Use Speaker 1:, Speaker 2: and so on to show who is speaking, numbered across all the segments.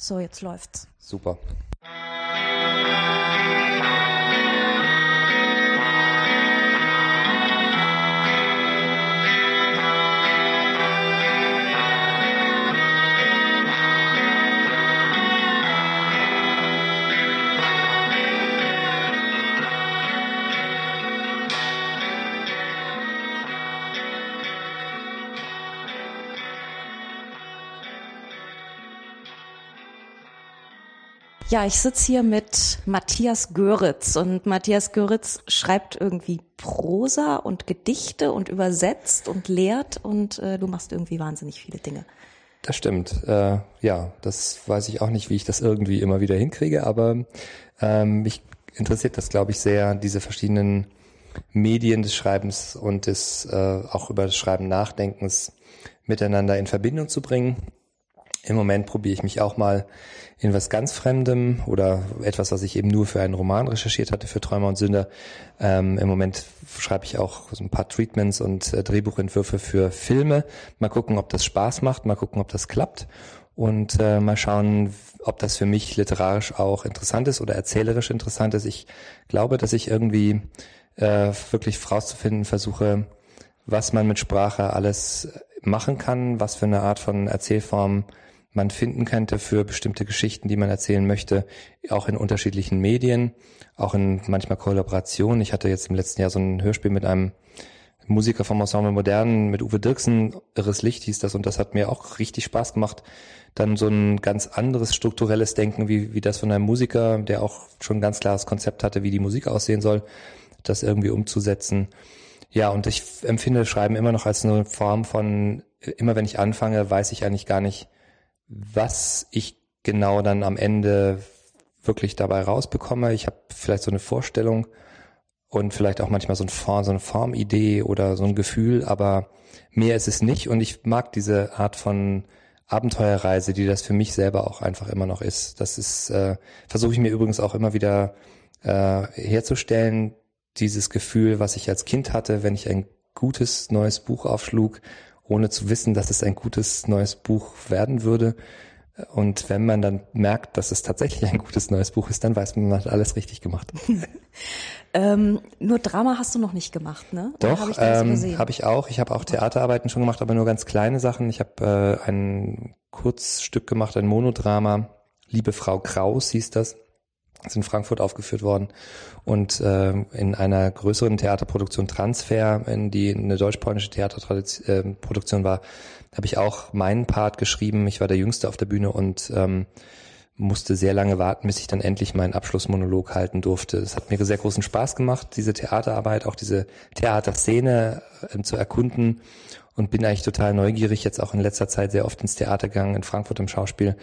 Speaker 1: So, jetzt läuft's.
Speaker 2: Super.
Speaker 1: Ja, ich sitze hier mit Matthias Göritz und Matthias Göritz schreibt irgendwie Prosa und Gedichte und übersetzt und lehrt und äh, du machst irgendwie wahnsinnig viele Dinge.
Speaker 2: Das stimmt. Äh, ja, das weiß ich auch nicht, wie ich das irgendwie immer wieder hinkriege, aber ähm, mich interessiert das, glaube ich, sehr, diese verschiedenen Medien des Schreibens und des äh, auch über das Schreiben Nachdenkens miteinander in Verbindung zu bringen. Im Moment probiere ich mich auch mal in was ganz Fremdem oder etwas, was ich eben nur für einen Roman recherchiert hatte, für Träumer und Sünder. Ähm, Im Moment schreibe ich auch so ein paar Treatments und äh, Drehbuchentwürfe für Filme. Mal gucken, ob das Spaß macht, mal gucken, ob das klappt und äh, mal schauen, ob das für mich literarisch auch interessant ist oder erzählerisch interessant ist. Ich glaube, dass ich irgendwie äh, wirklich rauszufinden versuche, was man mit Sprache alles machen kann, was für eine Art von Erzählform man finden könnte für bestimmte Geschichten, die man erzählen möchte, auch in unterschiedlichen Medien, auch in manchmal Kollaborationen. Ich hatte jetzt im letzten Jahr so ein Hörspiel mit einem Musiker vom Ensemble Modern, mit Uwe Dirksen, Irres Licht hieß das und das hat mir auch richtig Spaß gemacht. Dann so ein ganz anderes strukturelles Denken, wie, wie das von einem Musiker, der auch schon ein ganz klares Konzept hatte, wie die Musik aussehen soll, das irgendwie umzusetzen. Ja, und ich empfinde Schreiben immer noch als eine Form von, immer wenn ich anfange, weiß ich eigentlich gar nicht, was ich genau dann am Ende wirklich dabei rausbekomme. Ich habe vielleicht so eine Vorstellung und vielleicht auch manchmal so, ein Form, so eine Formidee oder so ein Gefühl, aber mehr ist es nicht. Und ich mag diese Art von Abenteuerreise, die das für mich selber auch einfach immer noch ist. Das ist, äh, versuche ich mir übrigens auch immer wieder äh, herzustellen, dieses Gefühl, was ich als Kind hatte, wenn ich ein gutes neues Buch aufschlug ohne zu wissen, dass es ein gutes neues Buch werden würde. Und wenn man dann merkt, dass es tatsächlich ein gutes neues Buch ist, dann weiß man, man hat alles richtig gemacht.
Speaker 1: ähm, nur Drama hast du noch nicht gemacht, ne?
Speaker 2: Doch, habe ich, ähm, hab ich auch. Ich habe auch Theaterarbeiten schon gemacht, aber nur ganz kleine Sachen. Ich habe äh, ein Kurzstück gemacht, ein Monodrama. Liebe Frau Kraus hieß das ist in Frankfurt aufgeführt worden und äh, in einer größeren Theaterproduktion Transfer, in die eine deutsch-polnische Theaterproduktion äh, war, habe ich auch meinen Part geschrieben. Ich war der Jüngste auf der Bühne und ähm, musste sehr lange warten, bis ich dann endlich meinen Abschlussmonolog halten durfte. Es hat mir sehr großen Spaß gemacht, diese Theaterarbeit, auch diese Theaterszene äh, zu erkunden und bin eigentlich total neugierig, jetzt auch in letzter Zeit sehr oft ins Theater gegangen, in Frankfurt im Schauspiel.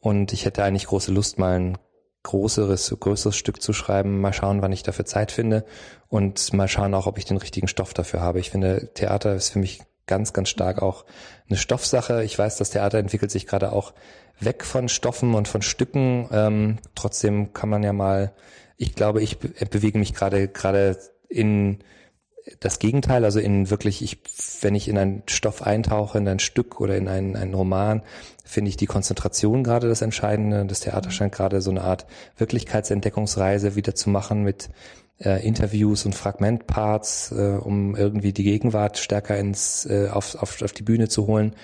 Speaker 2: Und ich hätte eigentlich große Lust, mal ein größeres, größeres Stück zu schreiben. Mal schauen, wann ich dafür Zeit finde und mal schauen auch, ob ich den richtigen Stoff dafür habe. Ich finde, Theater ist für mich ganz, ganz stark auch eine Stoffsache. Ich weiß, das Theater entwickelt sich gerade auch weg von Stoffen und von Stücken. Ähm, trotzdem kann man ja mal, ich glaube, ich bewege mich gerade gerade in das Gegenteil, also in wirklich, ich, wenn ich in einen Stoff eintauche, in ein Stück oder in einen, einen Roman, finde ich die Konzentration gerade das Entscheidende. Das Theater scheint gerade so eine Art Wirklichkeitsentdeckungsreise wieder zu machen mit äh, Interviews und Fragmentparts, äh, um irgendwie die Gegenwart stärker ins äh, auf, auf, auf die Bühne zu holen.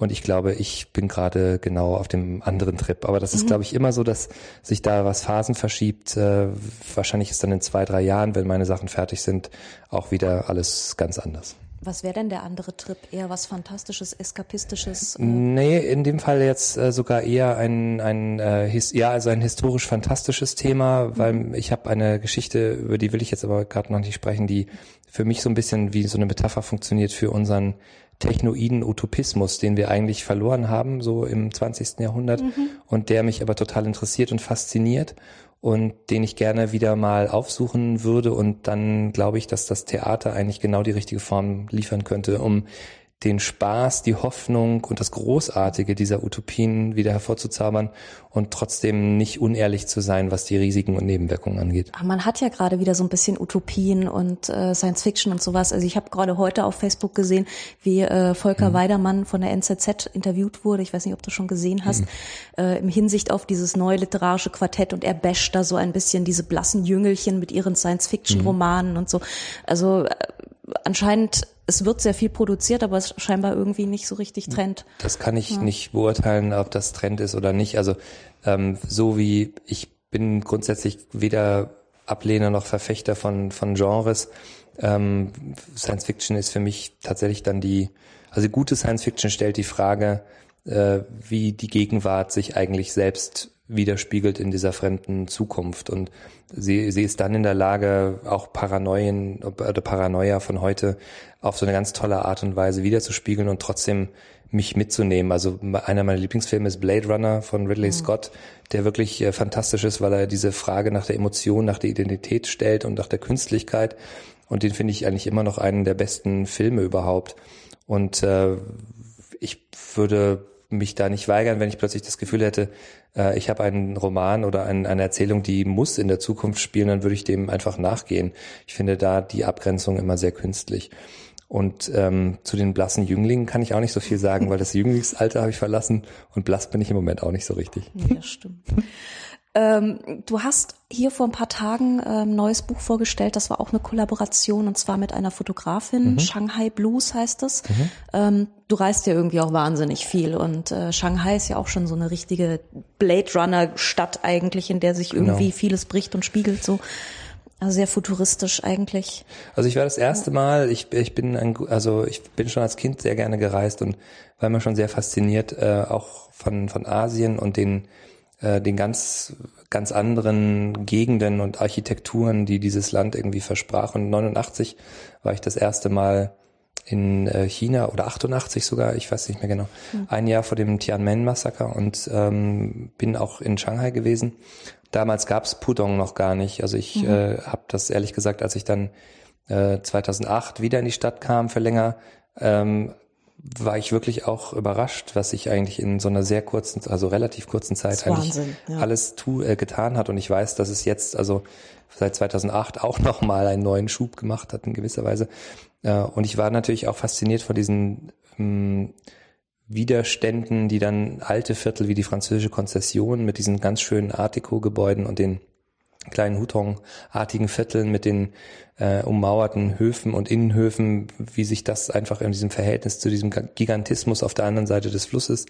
Speaker 2: Und ich glaube, ich bin gerade genau auf dem anderen Trip. Aber das ist, mhm. glaube ich, immer so, dass sich da was Phasen verschiebt. Äh, wahrscheinlich ist dann in zwei, drei Jahren, wenn meine Sachen fertig sind, auch wieder alles ganz anders.
Speaker 1: Was wäre denn der andere Trip? Eher was Fantastisches, Eskapistisches? Äh?
Speaker 2: Nee, in dem Fall jetzt äh, sogar eher ein, ein äh, his ja, also ein historisch-fantastisches Thema, weil mhm. ich habe eine Geschichte, über die will ich jetzt aber gerade noch nicht sprechen, die für mich so ein bisschen wie so eine Metapher funktioniert für unseren technoiden Utopismus, den wir eigentlich verloren haben, so im 20. Jahrhundert, mhm. und der mich aber total interessiert und fasziniert und den ich gerne wieder mal aufsuchen würde. Und dann glaube ich, dass das Theater eigentlich genau die richtige Form liefern könnte, um den Spaß, die Hoffnung und das Großartige dieser Utopien wieder hervorzuzaubern und trotzdem nicht unehrlich zu sein, was die Risiken und Nebenwirkungen angeht.
Speaker 1: Aber man hat ja gerade wieder so ein bisschen Utopien und äh, Science Fiction und sowas. Also ich habe gerade heute auf Facebook gesehen, wie äh, Volker mhm. Weidermann von der NZZ interviewt wurde. Ich weiß nicht, ob du schon gesehen hast, mhm. äh, im Hinsicht auf dieses neue literarische Quartett und er basht da so ein bisschen diese blassen Jüngelchen mit ihren Science Fiction Romanen mhm. und so. Also äh, anscheinend es wird sehr viel produziert, aber es scheinbar irgendwie nicht so richtig Trend.
Speaker 2: Das kann ich ja. nicht beurteilen, ob das Trend ist oder nicht. Also ähm, so wie ich bin grundsätzlich weder Ablehner noch Verfechter von, von Genres. Ähm, Science Fiction ist für mich tatsächlich dann die, also gute Science Fiction stellt die Frage, äh, wie die Gegenwart sich eigentlich selbst widerspiegelt in dieser fremden Zukunft. Und sie, sie ist dann in der Lage, auch Paranoien oder Paranoia von heute auf so eine ganz tolle Art und Weise wiederzuspiegeln und trotzdem mich mitzunehmen. Also einer meiner Lieblingsfilme ist Blade Runner von Ridley mhm. Scott, der wirklich äh, fantastisch ist, weil er diese Frage nach der Emotion, nach der Identität stellt und nach der Künstlichkeit. Und den finde ich eigentlich immer noch einen der besten Filme überhaupt. Und äh, ich würde mich da nicht weigern, wenn ich plötzlich das Gefühl hätte, äh, ich habe einen Roman oder ein, eine Erzählung, die muss in der Zukunft spielen, dann würde ich dem einfach nachgehen. Ich finde da die Abgrenzung immer sehr künstlich. Und ähm, zu den blassen Jünglingen kann ich auch nicht so viel sagen, weil das Jünglingsalter habe ich verlassen und blass bin ich im Moment auch nicht so richtig.
Speaker 1: Ja, stimmt. Ähm, du hast hier vor ein paar Tagen ein ähm, neues Buch vorgestellt, das war auch eine Kollaboration und zwar mit einer Fotografin, mhm. Shanghai Blues heißt es. Mhm. Ähm, du reist ja irgendwie auch wahnsinnig viel und äh, Shanghai ist ja auch schon so eine richtige Blade Runner Stadt eigentlich, in der sich genau. irgendwie vieles bricht und spiegelt so. Also sehr futuristisch eigentlich.
Speaker 2: Also ich war das erste Mal, ich, ich bin ein, also ich bin schon als Kind sehr gerne gereist und war immer schon sehr fasziniert, äh, auch von, von Asien und den äh, den ganz, ganz anderen Gegenden und Architekturen, die dieses Land irgendwie versprach. Und 89 war ich das erste Mal in äh, China oder 88 sogar, ich weiß nicht mehr genau, mhm. ein Jahr vor dem Tiananmen-Massaker und ähm, bin auch in Shanghai gewesen. Damals gab's Pudong noch gar nicht. Also ich mhm. äh, habe das ehrlich gesagt, als ich dann äh, 2008 wieder in die Stadt kam für länger, ähm, war ich wirklich auch überrascht, was sich eigentlich in so einer sehr kurzen, also relativ kurzen Zeit eigentlich Wahnsinn, ja. alles tu, äh, getan hat. Und ich weiß, dass es jetzt also seit 2008 auch nochmal einen neuen Schub gemacht hat in gewisser Weise. Äh, und ich war natürlich auch fasziniert von diesen ähm, Widerständen, die dann alte Viertel wie die französische Konzession mit diesen ganz schönen Art Deco-Gebäuden und den kleinen Hutong-artigen Vierteln mit den äh, ummauerten Höfen und Innenhöfen, wie sich das einfach in diesem Verhältnis zu diesem Gigantismus auf der anderen Seite des Flusses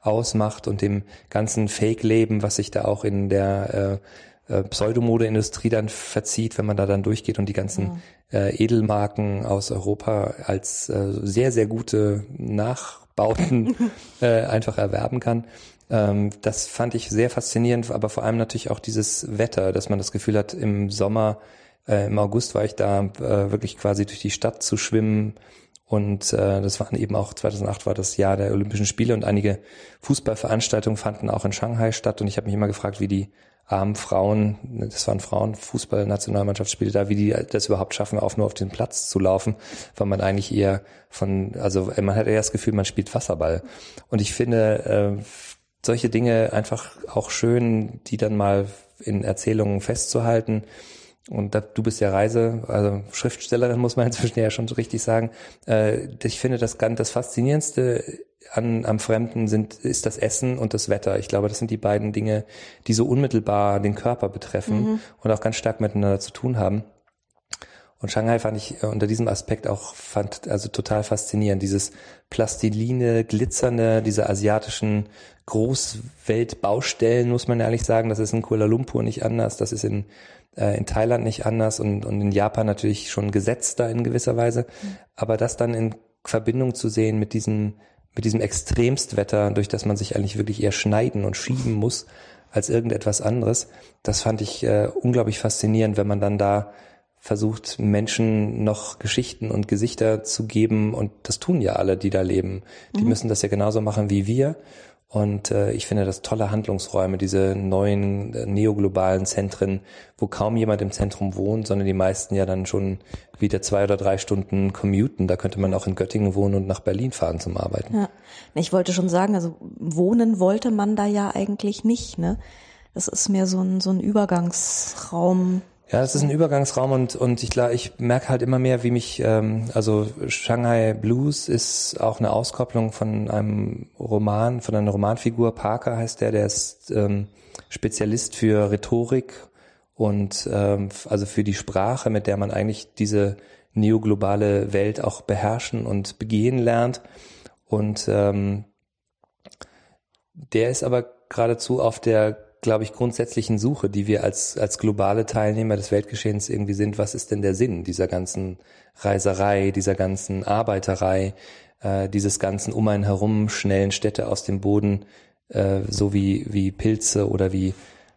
Speaker 2: ausmacht und dem ganzen Fake-Leben, was sich da auch in der äh, äh, Pseudomode-Industrie dann verzieht, wenn man da dann durchgeht und die ganzen ja. äh, Edelmarken aus Europa als äh, sehr, sehr gute Nachbauten äh, einfach erwerben kann. Ähm, das fand ich sehr faszinierend, aber vor allem natürlich auch dieses Wetter, dass man das Gefühl hat, im Sommer, äh, im August war ich da äh, wirklich quasi durch die Stadt zu schwimmen. Und äh, das waren eben auch 2008 war das Jahr der Olympischen Spiele und einige Fußballveranstaltungen fanden auch in Shanghai statt. Und ich habe mich immer gefragt, wie die armen Frauen, das waren Frauen, Fußball-Nationalmannschaftsspiele da, wie die das überhaupt schaffen, auf nur auf den Platz zu laufen, weil man eigentlich eher von, also man hat eher das Gefühl, man spielt Wasserball. Und ich finde, äh, solche Dinge einfach auch schön, die dann mal in Erzählungen festzuhalten. Und da, du bist ja Reise, also Schriftstellerin muss man inzwischen ja schon so richtig sagen. Äh, ich finde das ganz das Faszinierendste an, am Fremden sind, ist das Essen und das Wetter. Ich glaube, das sind die beiden Dinge, die so unmittelbar den Körper betreffen mhm. und auch ganz stark miteinander zu tun haben. Und Shanghai fand ich äh, unter diesem Aspekt auch fand also total faszinierend. Dieses Plastiline, glitzernde, diese asiatischen Großweltbaustellen, muss man ehrlich sagen. Das ist in Kuala Lumpur nicht anders, das ist in, äh, in Thailand nicht anders und, und in Japan natürlich schon gesetzter in gewisser Weise. Mhm. Aber das dann in Verbindung zu sehen mit diesem, mit diesem Extremstwetter, durch das man sich eigentlich wirklich eher schneiden und schieben muss als irgendetwas anderes, das fand ich äh, unglaublich faszinierend, wenn man dann da versucht, Menschen noch Geschichten und Gesichter zu geben. Und das tun ja alle, die da leben. Die mhm. müssen das ja genauso machen wie wir. Und äh, ich finde das tolle Handlungsräume, diese neuen äh, neoglobalen Zentren, wo kaum jemand im Zentrum wohnt, sondern die meisten ja dann schon wieder zwei oder drei Stunden commuten. Da könnte man auch in Göttingen wohnen und nach Berlin fahren zum Arbeiten.
Speaker 1: Ja. Ich wollte schon sagen, also wohnen wollte man da ja eigentlich nicht, ne? Das ist mehr so ein, so ein Übergangsraum.
Speaker 2: Ja, es ist ein Übergangsraum und, und ich, ich merke halt immer mehr, wie mich, ähm, also Shanghai Blues ist auch eine Auskopplung von einem Roman, von einer Romanfigur, Parker heißt der, der ist ähm, Spezialist für Rhetorik und ähm, also für die Sprache, mit der man eigentlich diese neoglobale Welt auch beherrschen und begehen lernt. Und ähm, der ist aber geradezu auf der glaube ich, grundsätzlichen Suche, die wir als, als globale Teilnehmer des Weltgeschehens irgendwie sind. Was ist denn der Sinn dieser ganzen Reiserei, dieser ganzen Arbeiterei, äh, dieses ganzen um einen herum schnellen Städte aus dem Boden, äh, so wie, wie Pilze oder wie,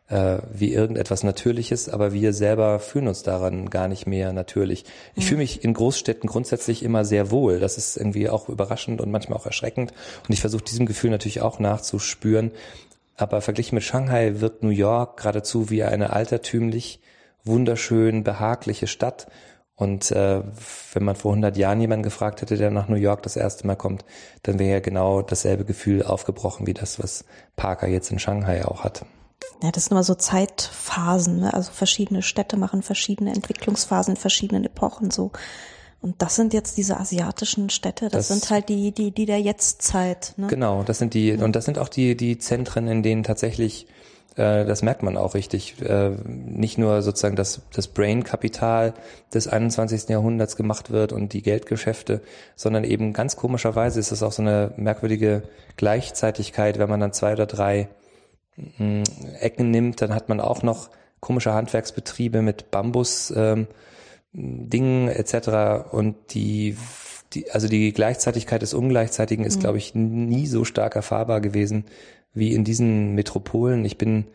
Speaker 2: äh, wie irgendetwas Natürliches, aber wir selber fühlen uns daran gar nicht mehr natürlich. Ich mhm. fühle mich in Großstädten grundsätzlich immer sehr wohl. Das ist irgendwie auch überraschend und manchmal auch erschreckend. Und ich versuche diesem Gefühl natürlich auch nachzuspüren. Aber verglichen mit Shanghai wird New York geradezu wie eine altertümlich, wunderschön, behagliche Stadt. Und äh, wenn man vor 100 Jahren jemanden gefragt hätte, der nach New York das erste Mal kommt, dann wäre ja genau dasselbe Gefühl aufgebrochen wie das, was Parker jetzt in Shanghai auch hat.
Speaker 1: Ja, das sind immer so Zeitphasen, ne? also verschiedene Städte machen verschiedene Entwicklungsphasen, verschiedenen Epochen so. Und das sind jetzt diese asiatischen Städte, das, das sind halt die, die, die der Jetztzeit. Ne?
Speaker 2: Genau, das sind die, und das sind auch die, die Zentren, in denen tatsächlich, äh, das merkt man auch richtig, äh, nicht nur sozusagen das, das Brain-Kapital des 21. Jahrhunderts gemacht wird und die Geldgeschäfte, sondern eben ganz komischerweise ist es auch so eine merkwürdige Gleichzeitigkeit, wenn man dann zwei oder drei mh, Ecken nimmt, dann hat man auch noch komische Handwerksbetriebe mit Bambus, ähm, Dingen etc. Und die, die, also die Gleichzeitigkeit des Ungleichzeitigen ist, mhm. glaube ich, nie so stark erfahrbar gewesen wie in diesen Metropolen. Ich bin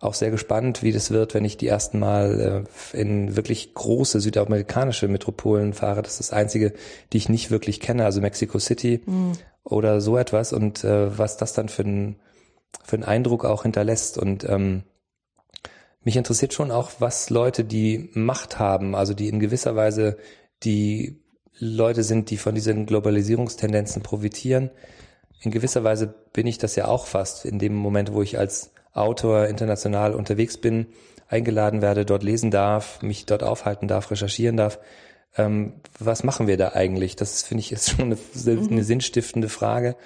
Speaker 2: auch sehr gespannt, wie das wird, wenn ich die ersten Mal äh, in wirklich große südamerikanische Metropolen fahre. Das ist das einzige, die ich nicht wirklich kenne, also Mexico City mhm. oder so etwas und äh, was das dann für ein für einen Eindruck auch hinterlässt und ähm, mich interessiert schon auch, was Leute, die Macht haben, also die in gewisser Weise die Leute sind, die von diesen Globalisierungstendenzen profitieren. In gewisser Weise bin ich das ja auch fast in dem Moment, wo ich als Autor international unterwegs bin, eingeladen werde, dort lesen darf, mich dort aufhalten darf, recherchieren darf. Ähm, was machen wir da eigentlich? Das finde ich ist schon eine, eine mhm. sinnstiftende Frage,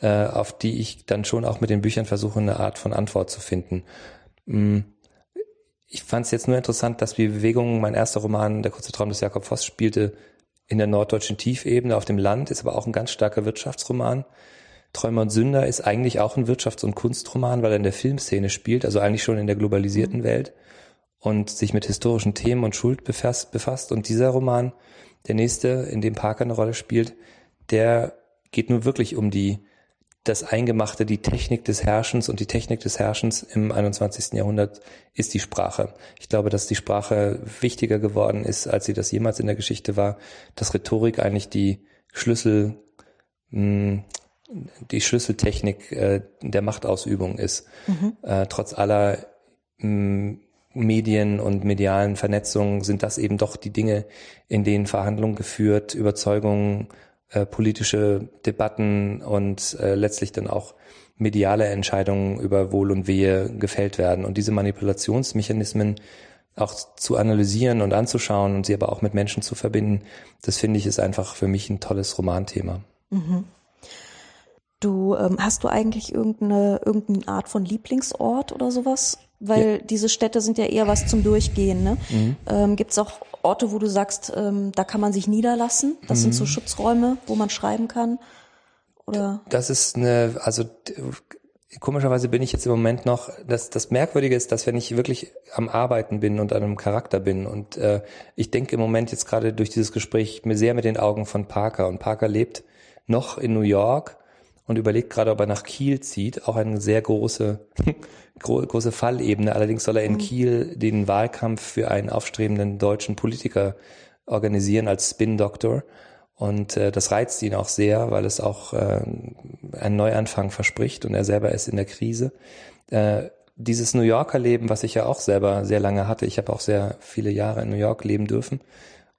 Speaker 2: äh, auf die ich dann schon auch mit den Büchern versuche, eine Art von Antwort zu finden. Mhm ich fand es jetzt nur interessant, dass die Bewegung, mein erster Roman, Der kurze Traum des Jakob Voss, spielte in der norddeutschen Tiefebene auf dem Land, ist aber auch ein ganz starker Wirtschaftsroman. Träumer und Sünder ist eigentlich auch ein Wirtschafts- und Kunstroman, weil er in der Filmszene spielt, also eigentlich schon in der globalisierten mhm. Welt und sich mit historischen Themen und Schuld befasst, befasst. Und dieser Roman, der nächste, in dem Parker eine Rolle spielt, der geht nur wirklich um die das Eingemachte, die Technik des Herrschens und die Technik des Herrschens im 21. Jahrhundert ist die Sprache. Ich glaube, dass die Sprache wichtiger geworden ist, als sie das jemals in der Geschichte war, dass Rhetorik eigentlich die Schlüssel, mh, die Schlüsseltechnik äh, der Machtausübung ist. Mhm. Äh, trotz aller mh, Medien und medialen Vernetzungen sind das eben doch die Dinge, in denen Verhandlungen geführt, Überzeugungen äh, politische Debatten und äh, letztlich dann auch mediale Entscheidungen über Wohl und Wehe gefällt werden. Und diese Manipulationsmechanismen auch zu analysieren und anzuschauen und sie aber auch mit Menschen zu verbinden, das finde ich ist einfach für mich ein tolles Romanthema. Mhm.
Speaker 1: Du ähm, hast du eigentlich irgendeine irgendeine Art von Lieblingsort oder sowas? Weil ja. diese Städte sind ja eher was zum Durchgehen. Ne? Mhm. Ähm, Gibt es auch Orte, wo du sagst, ähm, da kann man sich niederlassen? Das mhm. sind so. Schutzräume, wo man schreiben kann? Oder?
Speaker 2: Das ist eine, also komischerweise bin ich jetzt im Moment noch, das, das Merkwürdige ist, dass wenn ich wirklich am Arbeiten bin und an einem Charakter bin und äh, ich denke im Moment jetzt gerade durch dieses Gespräch mir sehr mit den Augen von Parker und Parker lebt noch in New York und überlegt gerade, ob er nach Kiel zieht, auch eine sehr große große Fallebene. Allerdings soll er in mhm. Kiel den Wahlkampf für einen aufstrebenden deutschen Politiker organisieren als Spin-Doktor. Und äh, das reizt ihn auch sehr, weil es auch äh, einen Neuanfang verspricht und er selber ist in der Krise. Äh, dieses New Yorker Leben, was ich ja auch selber sehr lange hatte, ich habe auch sehr viele Jahre in New York leben dürfen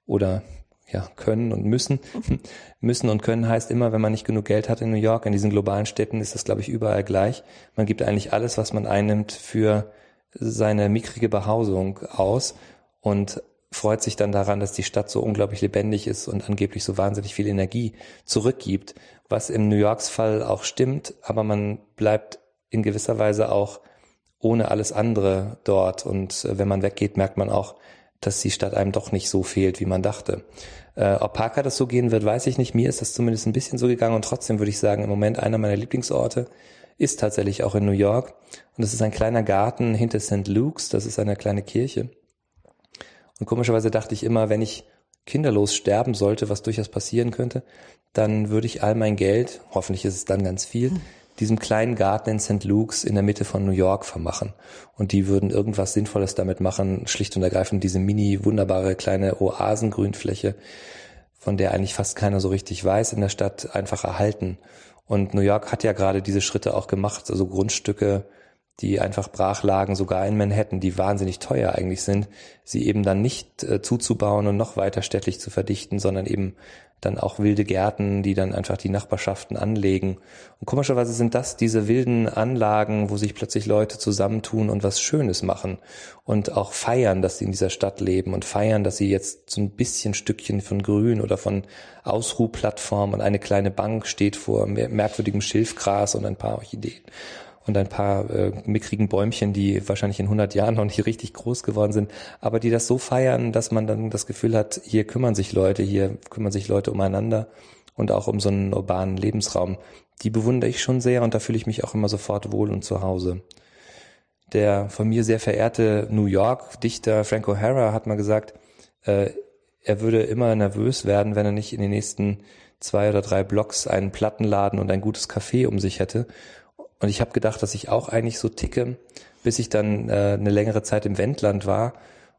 Speaker 2: oder ja, können und müssen. müssen und können heißt immer, wenn man nicht genug Geld hat in New York, in diesen globalen Städten ist das, glaube ich, überall gleich. Man gibt eigentlich alles, was man einnimmt, für seine mickrige Behausung aus und freut sich dann daran, dass die Stadt so unglaublich lebendig ist und angeblich so wahnsinnig viel Energie zurückgibt, was im New Yorks Fall auch stimmt, aber man bleibt in gewisser Weise auch ohne alles andere dort und äh, wenn man weggeht, merkt man auch, dass die Stadt einem doch nicht so fehlt, wie man dachte. Äh, ob Parker das so gehen wird, weiß ich nicht. Mir ist das zumindest ein bisschen so gegangen und trotzdem würde ich sagen, im Moment einer meiner Lieblingsorte ist tatsächlich auch in New York. Und das ist ein kleiner Garten hinter St. Luke's, das ist eine kleine Kirche. Und komischerweise dachte ich immer, wenn ich kinderlos sterben sollte, was durchaus passieren könnte, dann würde ich all mein Geld, hoffentlich ist es dann ganz viel, diesem kleinen Garten in St. Luke's in der Mitte von New York vermachen. Und die würden irgendwas Sinnvolles damit machen, schlicht und ergreifend diese mini wunderbare kleine Oasengrünfläche, von der eigentlich fast keiner so richtig weiß in der Stadt, einfach erhalten. Und New York hat ja gerade diese Schritte auch gemacht, also Grundstücke, die einfach brach lagen, sogar in Manhattan, die wahnsinnig teuer eigentlich sind, sie eben dann nicht äh, zuzubauen und noch weiter städtlich zu verdichten, sondern eben dann auch wilde Gärten, die dann einfach die Nachbarschaften anlegen. Und komischerweise sind das diese wilden Anlagen, wo sich plötzlich Leute zusammentun und was Schönes machen und auch feiern, dass sie in dieser Stadt leben und feiern, dass sie jetzt so ein bisschen Stückchen von Grün oder von Ausruhplattform und eine kleine Bank steht vor merkwürdigem Schilfgras und ein paar Orchideen und ein paar äh, mickrigen Bäumchen, die wahrscheinlich in 100 Jahren noch nicht richtig groß geworden sind, aber die das so feiern, dass man dann das Gefühl hat, hier kümmern sich Leute, hier kümmern sich Leute umeinander und auch um so einen urbanen Lebensraum. Die bewundere ich schon sehr und da fühle ich mich auch immer sofort wohl und zu Hause. Der von mir sehr verehrte New York-Dichter Frank O'Hara hat mal gesagt, äh, er würde immer nervös werden, wenn er nicht in den nächsten zwei oder drei Blocks einen Plattenladen und ein gutes Café um sich hätte. Und ich habe gedacht, dass ich auch eigentlich so ticke, bis ich dann äh, eine längere Zeit im Wendland war.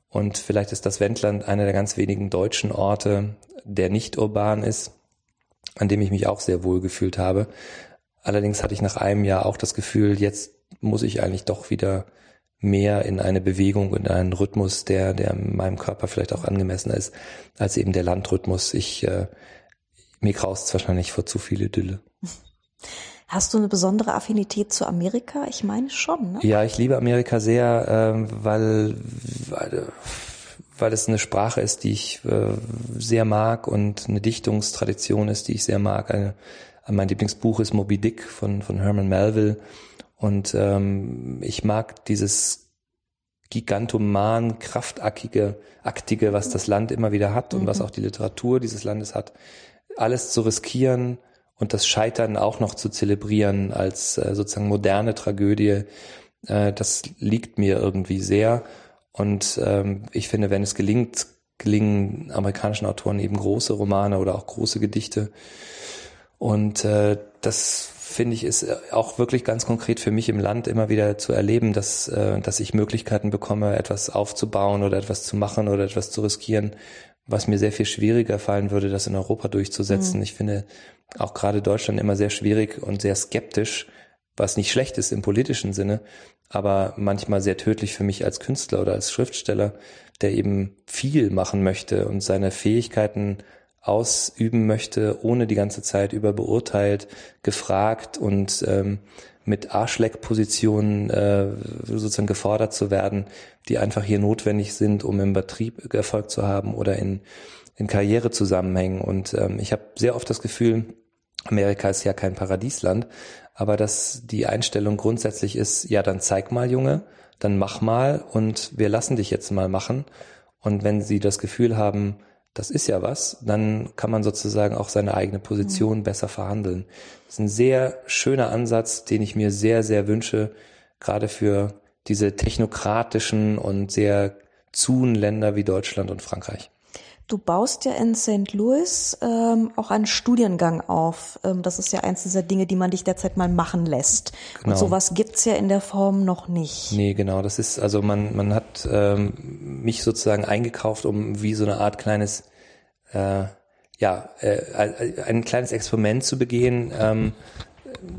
Speaker 2: Und vielleicht ist das Wendland einer der ganz wenigen deutschen Orte, der nicht urban ist, an dem ich mich auch sehr wohl gefühlt habe. Allerdings hatte ich nach einem Jahr auch das Gefühl, jetzt muss ich eigentlich doch wieder mehr in eine Bewegung, in einen Rhythmus, der, der meinem Körper vielleicht auch angemessener ist, als eben der Landrhythmus. Ich, äh, mir graust wahrscheinlich vor zu viel Idylle.
Speaker 1: Hast du eine besondere Affinität zu Amerika? Ich meine schon. Ne?
Speaker 2: Ja, ich liebe Amerika sehr, ähm, weil, weil weil es eine Sprache ist, die ich äh, sehr mag und eine Dichtungstradition ist, die ich sehr mag. Eine, mein Lieblingsbuch ist Moby Dick von, von Herman Melville und ähm, ich mag dieses gigantoman, kraftaktige, aktige, was das Land immer wieder hat und mhm. was auch die Literatur dieses Landes hat, alles zu riskieren, und das Scheitern auch noch zu zelebrieren als äh, sozusagen moderne Tragödie, äh, das liegt mir irgendwie sehr. Und ähm, ich finde, wenn es gelingt, gelingen amerikanischen Autoren eben große Romane oder auch große Gedichte. Und äh, das finde ich ist auch wirklich ganz konkret für mich im Land immer wieder zu erleben, dass, äh, dass ich Möglichkeiten bekomme, etwas aufzubauen oder etwas zu machen oder etwas zu riskieren, was mir sehr viel schwieriger fallen würde, das in Europa durchzusetzen. Mhm. Ich finde, auch gerade Deutschland immer sehr schwierig und sehr skeptisch, was nicht schlecht ist im politischen Sinne, aber manchmal sehr tödlich für mich als Künstler oder als Schriftsteller, der eben viel machen möchte und seine Fähigkeiten ausüben möchte, ohne die ganze Zeit überbeurteilt, gefragt und ähm, mit Arschleckpositionen äh, sozusagen gefordert zu werden, die einfach hier notwendig sind, um im Betrieb Erfolg zu haben oder in, in Karrierezusammenhängen. Und ähm, ich habe sehr oft das Gefühl, Amerika ist ja kein Paradiesland, aber dass die Einstellung grundsätzlich ist, ja, dann zeig mal, Junge, dann mach mal und wir lassen dich jetzt mal machen. Und wenn sie das Gefühl haben, das ist ja was, dann kann man sozusagen auch seine eigene Position mhm. besser verhandeln. Das ist ein sehr schöner Ansatz, den ich mir sehr, sehr wünsche, gerade für diese technokratischen und sehr zuen Länder wie Deutschland und Frankreich.
Speaker 1: Du baust ja in St. Louis ähm, auch einen Studiengang auf. Ähm, das ist ja eins dieser Dinge, die man dich derzeit mal machen lässt. Genau. Und sowas gibt's ja in der Form noch nicht.
Speaker 2: Nee, genau. Das ist, also man, man hat ähm, mich sozusagen eingekauft, um wie so eine Art kleines äh, ja, äh, ein kleines Experiment zu begehen. Ähm,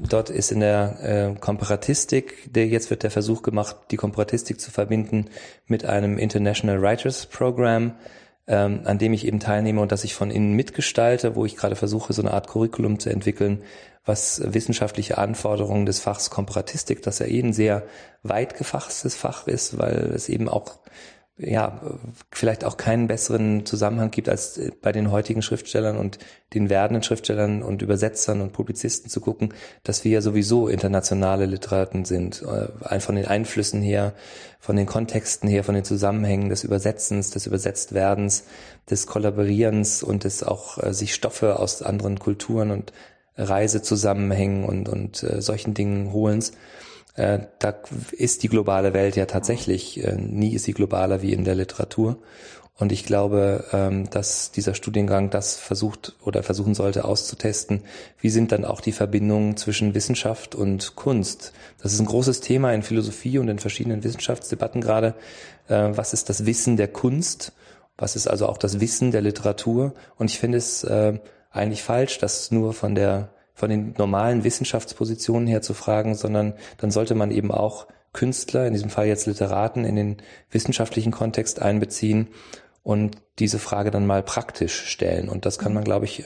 Speaker 2: dort ist in der äh, Komparatistik, der jetzt wird der Versuch gemacht, die Komparatistik zu verbinden mit einem International Writers Program, ähm, an dem ich eben teilnehme und das ich von innen mitgestalte, wo ich gerade versuche, so eine Art Curriculum zu entwickeln, was wissenschaftliche Anforderungen des Fachs Komparatistik, das ja eh ein sehr weit gefachtes Fach ist, weil es eben auch ja, vielleicht auch keinen besseren Zusammenhang gibt, als bei den heutigen Schriftstellern und den werdenden Schriftstellern und Übersetzern und Publizisten zu gucken, dass wir ja sowieso internationale Literaten sind. Äh, von den Einflüssen her, von den Kontexten her, von den Zusammenhängen des Übersetzens, des Übersetztwerdens, des Kollaborierens und des auch äh, sich Stoffe aus anderen Kulturen und Reisezusammenhängen und, und äh, solchen Dingen holens. Äh, da ist die globale Welt ja tatsächlich, äh, nie ist sie globaler wie in der Literatur. Und ich glaube, ähm, dass dieser Studiengang das versucht oder versuchen sollte auszutesten. Wie sind dann auch die Verbindungen zwischen Wissenschaft und Kunst? Das ist ein großes Thema in Philosophie und in verschiedenen Wissenschaftsdebatten gerade. Äh, was ist das Wissen der Kunst? Was ist also auch das Wissen der Literatur? Und ich finde es eigentlich falsch, dass nur von der von den normalen Wissenschaftspositionen her zu fragen, sondern dann sollte man eben auch Künstler, in diesem Fall jetzt Literaten, in den wissenschaftlichen Kontext einbeziehen und diese Frage dann mal praktisch stellen. Und das kann man, glaube ich,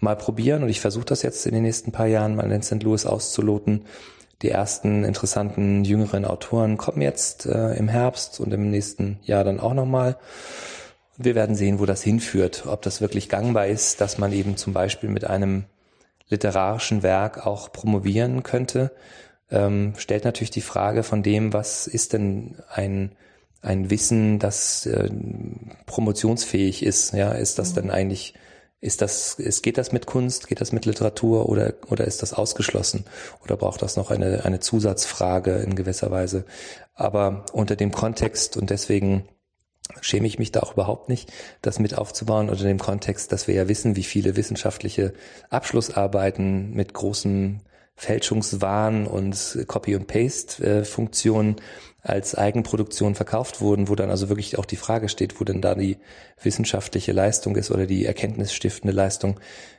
Speaker 2: mal probieren. Und ich versuche das jetzt in den nächsten paar Jahren mal in St. Louis auszuloten. Die ersten interessanten jüngeren Autoren kommen jetzt äh, im Herbst und im nächsten Jahr dann auch nochmal. Wir werden sehen, wo das hinführt, ob das wirklich gangbar ist, dass man eben zum Beispiel mit einem literarischen Werk auch promovieren könnte, ähm, stellt natürlich die Frage von dem, was ist denn ein ein Wissen, das äh, promotionsfähig ist. Ja, ist das mhm. denn eigentlich, ist das, ist, geht das mit Kunst, geht das mit Literatur oder, oder ist das ausgeschlossen? Oder braucht das noch eine, eine Zusatzfrage in gewisser Weise? Aber unter dem Kontext und deswegen schäme ich mich da auch überhaupt nicht, das mit aufzubauen unter dem Kontext, dass wir ja wissen, wie viele wissenschaftliche Abschlussarbeiten mit großem Fälschungswahn und Copy- und Paste-Funktionen als Eigenproduktion verkauft wurden, wo dann also wirklich auch die Frage steht, wo denn da die wissenschaftliche Leistung ist oder die erkenntnisstiftende Leistung,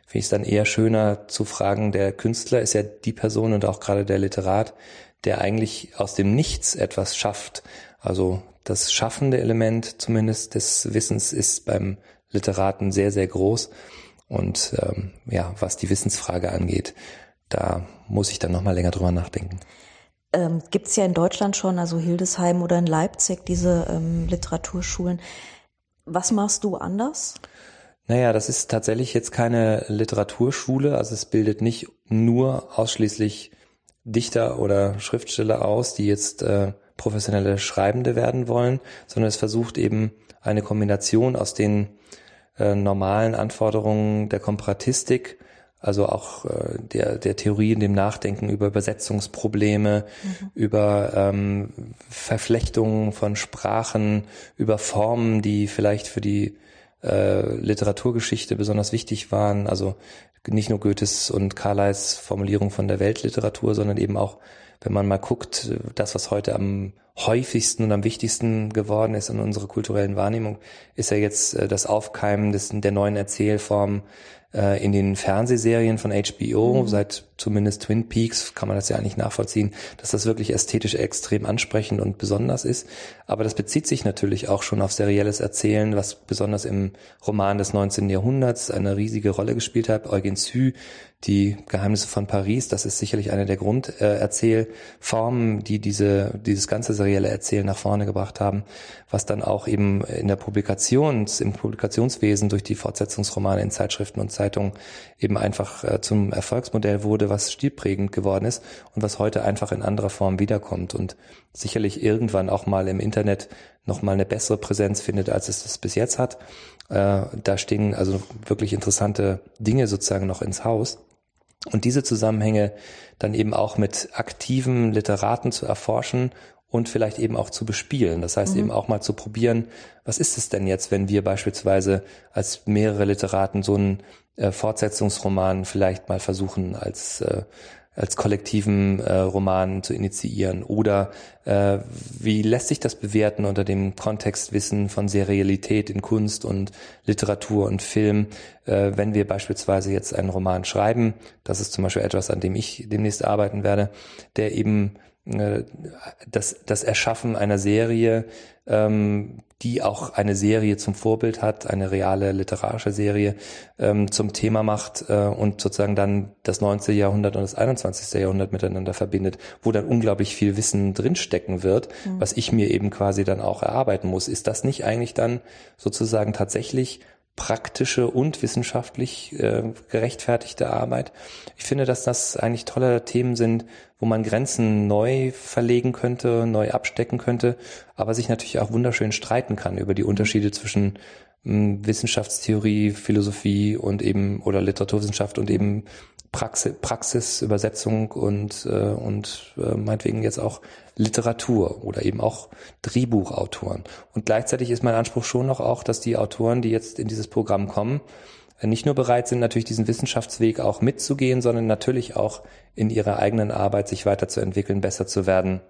Speaker 2: finde ich es dann eher schöner zu fragen, der Künstler ist ja die Person und auch gerade der Literat, der eigentlich aus dem Nichts etwas schafft. Also das schaffende Element zumindest des Wissens ist beim Literaten sehr, sehr groß. Und ähm, ja, was die Wissensfrage angeht, da muss ich dann nochmal länger drüber nachdenken.
Speaker 1: Ähm, Gibt es ja in Deutschland schon, also Hildesheim oder in Leipzig, diese ähm, Literaturschulen. Was machst du anders?
Speaker 2: Naja, das ist tatsächlich jetzt keine Literaturschule. Also es bildet nicht nur ausschließlich Dichter oder Schriftsteller aus, die jetzt äh, professionelle Schreibende werden wollen, sondern es versucht eben eine Kombination aus den äh, normalen Anforderungen der Komparatistik, also auch äh, der, der Theorie in dem Nachdenken über Übersetzungsprobleme, mhm. über ähm, Verflechtungen von Sprachen, über Formen, die vielleicht für die äh, Literaturgeschichte besonders wichtig waren. Also nicht nur Goethes und Carlyles Formulierung von der Weltliteratur, sondern eben auch wenn man mal guckt, das, was heute am häufigsten und am wichtigsten geworden ist in unserer kulturellen Wahrnehmung, ist ja jetzt äh, das Aufkeimen des, der neuen Erzählform äh, in den Fernsehserien von HBO, mhm. seit zumindest Twin Peaks kann man das ja eigentlich nachvollziehen, dass das wirklich ästhetisch extrem ansprechend und besonders ist. Aber das bezieht sich natürlich auch schon auf serielles Erzählen, was besonders im Roman des 19. Jahrhunderts eine riesige Rolle gespielt hat. Eugen Sue, die Geheimnisse von Paris, das ist sicherlich eine der Grunderzählformen, die diese, dieses ganze serielle Erzählen nach vorne gebracht haben, was dann auch eben in der Publikations, im Publikationswesen durch die Fortsetzungsromane in Zeitschriften und Zeitungen eben einfach äh, zum Erfolgsmodell wurde, was stilprägend geworden ist und was heute einfach in anderer Form wiederkommt und sicherlich irgendwann auch mal im Internet noch mal eine bessere Präsenz findet, als es das bis jetzt hat. Äh, da stehen also wirklich interessante Dinge sozusagen noch ins Haus. Und diese Zusammenhänge dann eben auch mit aktiven Literaten zu erforschen und vielleicht eben auch zu bespielen. Das heißt mhm. eben auch mal zu probieren, was ist es denn jetzt, wenn wir beispielsweise als mehrere Literaten so einen äh, Fortsetzungsroman vielleicht mal versuchen als äh, als kollektiven äh, Roman zu initiieren? Oder äh, wie lässt sich das bewerten unter dem Kontextwissen von Serialität in Kunst und Literatur und Film, äh, wenn wir beispielsweise jetzt einen Roman schreiben? Das ist zum Beispiel etwas, an dem ich demnächst arbeiten werde, der eben äh, das, das Erschaffen einer Serie, ähm, die auch eine Serie zum Vorbild hat, eine reale literarische Serie ähm, zum Thema macht äh, und sozusagen dann das 19. Jahrhundert und das 21. Jahrhundert miteinander verbindet, wo dann unglaublich viel Wissen drinstecken wird, mhm. was ich mir eben quasi dann auch erarbeiten muss. Ist das nicht eigentlich dann sozusagen tatsächlich praktische und wissenschaftlich äh, gerechtfertigte Arbeit. Ich finde, dass das eigentlich tolle Themen sind, wo man Grenzen neu verlegen könnte, neu abstecken könnte, aber sich natürlich auch wunderschön streiten kann über die Unterschiede zwischen hm, Wissenschaftstheorie, Philosophie und eben oder Literaturwissenschaft und eben Praxis, Praxis Übersetzung und, äh, und äh, meinetwegen jetzt auch Literatur oder eben auch Drehbuchautoren. Und gleichzeitig ist mein Anspruch schon noch auch, dass die Autoren, die jetzt in dieses Programm kommen, nicht nur bereit sind, natürlich diesen Wissenschaftsweg auch mitzugehen, sondern natürlich auch in ihrer eigenen Arbeit sich weiterzuentwickeln, besser zu werden,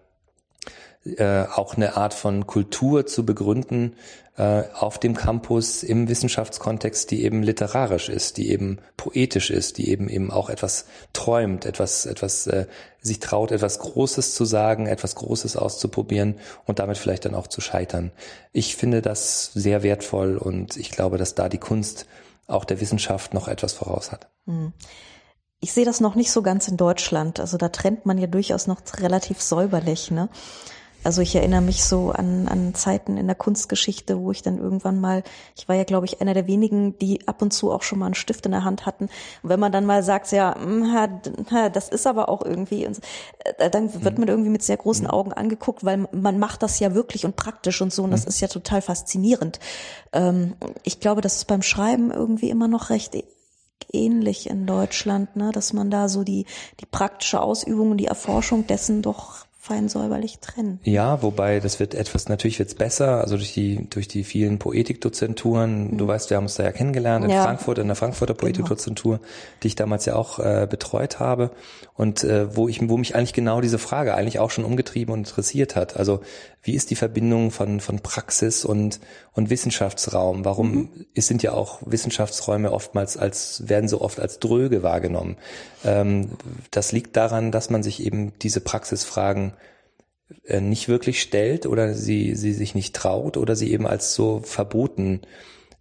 Speaker 2: äh, auch eine Art von Kultur zu begründen äh, auf dem Campus im Wissenschaftskontext, die eben literarisch ist, die eben poetisch ist, die eben eben auch etwas träumt, etwas etwas äh, sich traut, etwas Großes zu sagen, etwas Großes auszuprobieren und damit vielleicht dann auch zu scheitern. Ich finde das sehr wertvoll und ich glaube, dass da die Kunst auch der Wissenschaft noch etwas voraus hat.
Speaker 1: Hm. Ich sehe das noch nicht so ganz in Deutschland. Also da trennt man ja durchaus noch relativ säuberlich. Ne? Also ich erinnere mich so an, an Zeiten in der Kunstgeschichte, wo ich dann irgendwann mal, ich war ja, glaube ich, einer der wenigen, die ab und zu auch schon mal einen Stift in der Hand hatten. Und wenn man dann mal sagt, ja, hm, das ist aber auch irgendwie, äh, dann wird man irgendwie mit sehr großen mhm. Augen angeguckt, weil man macht das ja wirklich und praktisch und so. Und das ist ja total faszinierend. Ähm, ich glaube, das ist beim Schreiben irgendwie immer noch recht ähnlich in Deutschland, ne, dass man da so die, die praktische Ausübung und die Erforschung dessen doch fein säuberlich trennen.
Speaker 2: Ja, wobei das wird etwas, natürlich wird's besser, also durch die, durch die vielen Poetikdozenturen. Mhm. Du weißt, wir haben uns da ja kennengelernt in ja. Frankfurt, in der Frankfurter genau. Poetikdozentur, genau. die ich damals ja auch äh, betreut habe und äh, wo ich, wo mich eigentlich genau diese Frage eigentlich auch schon umgetrieben und interessiert hat. Also wie ist die Verbindung von, von Praxis und, und Wissenschaftsraum? Warum mhm. es sind ja auch Wissenschaftsräume oftmals als, werden so oft als dröge wahrgenommen? Ähm, das liegt daran, dass man sich eben diese Praxisfragen äh, nicht wirklich stellt oder sie, sie sich nicht traut oder sie eben als so verboten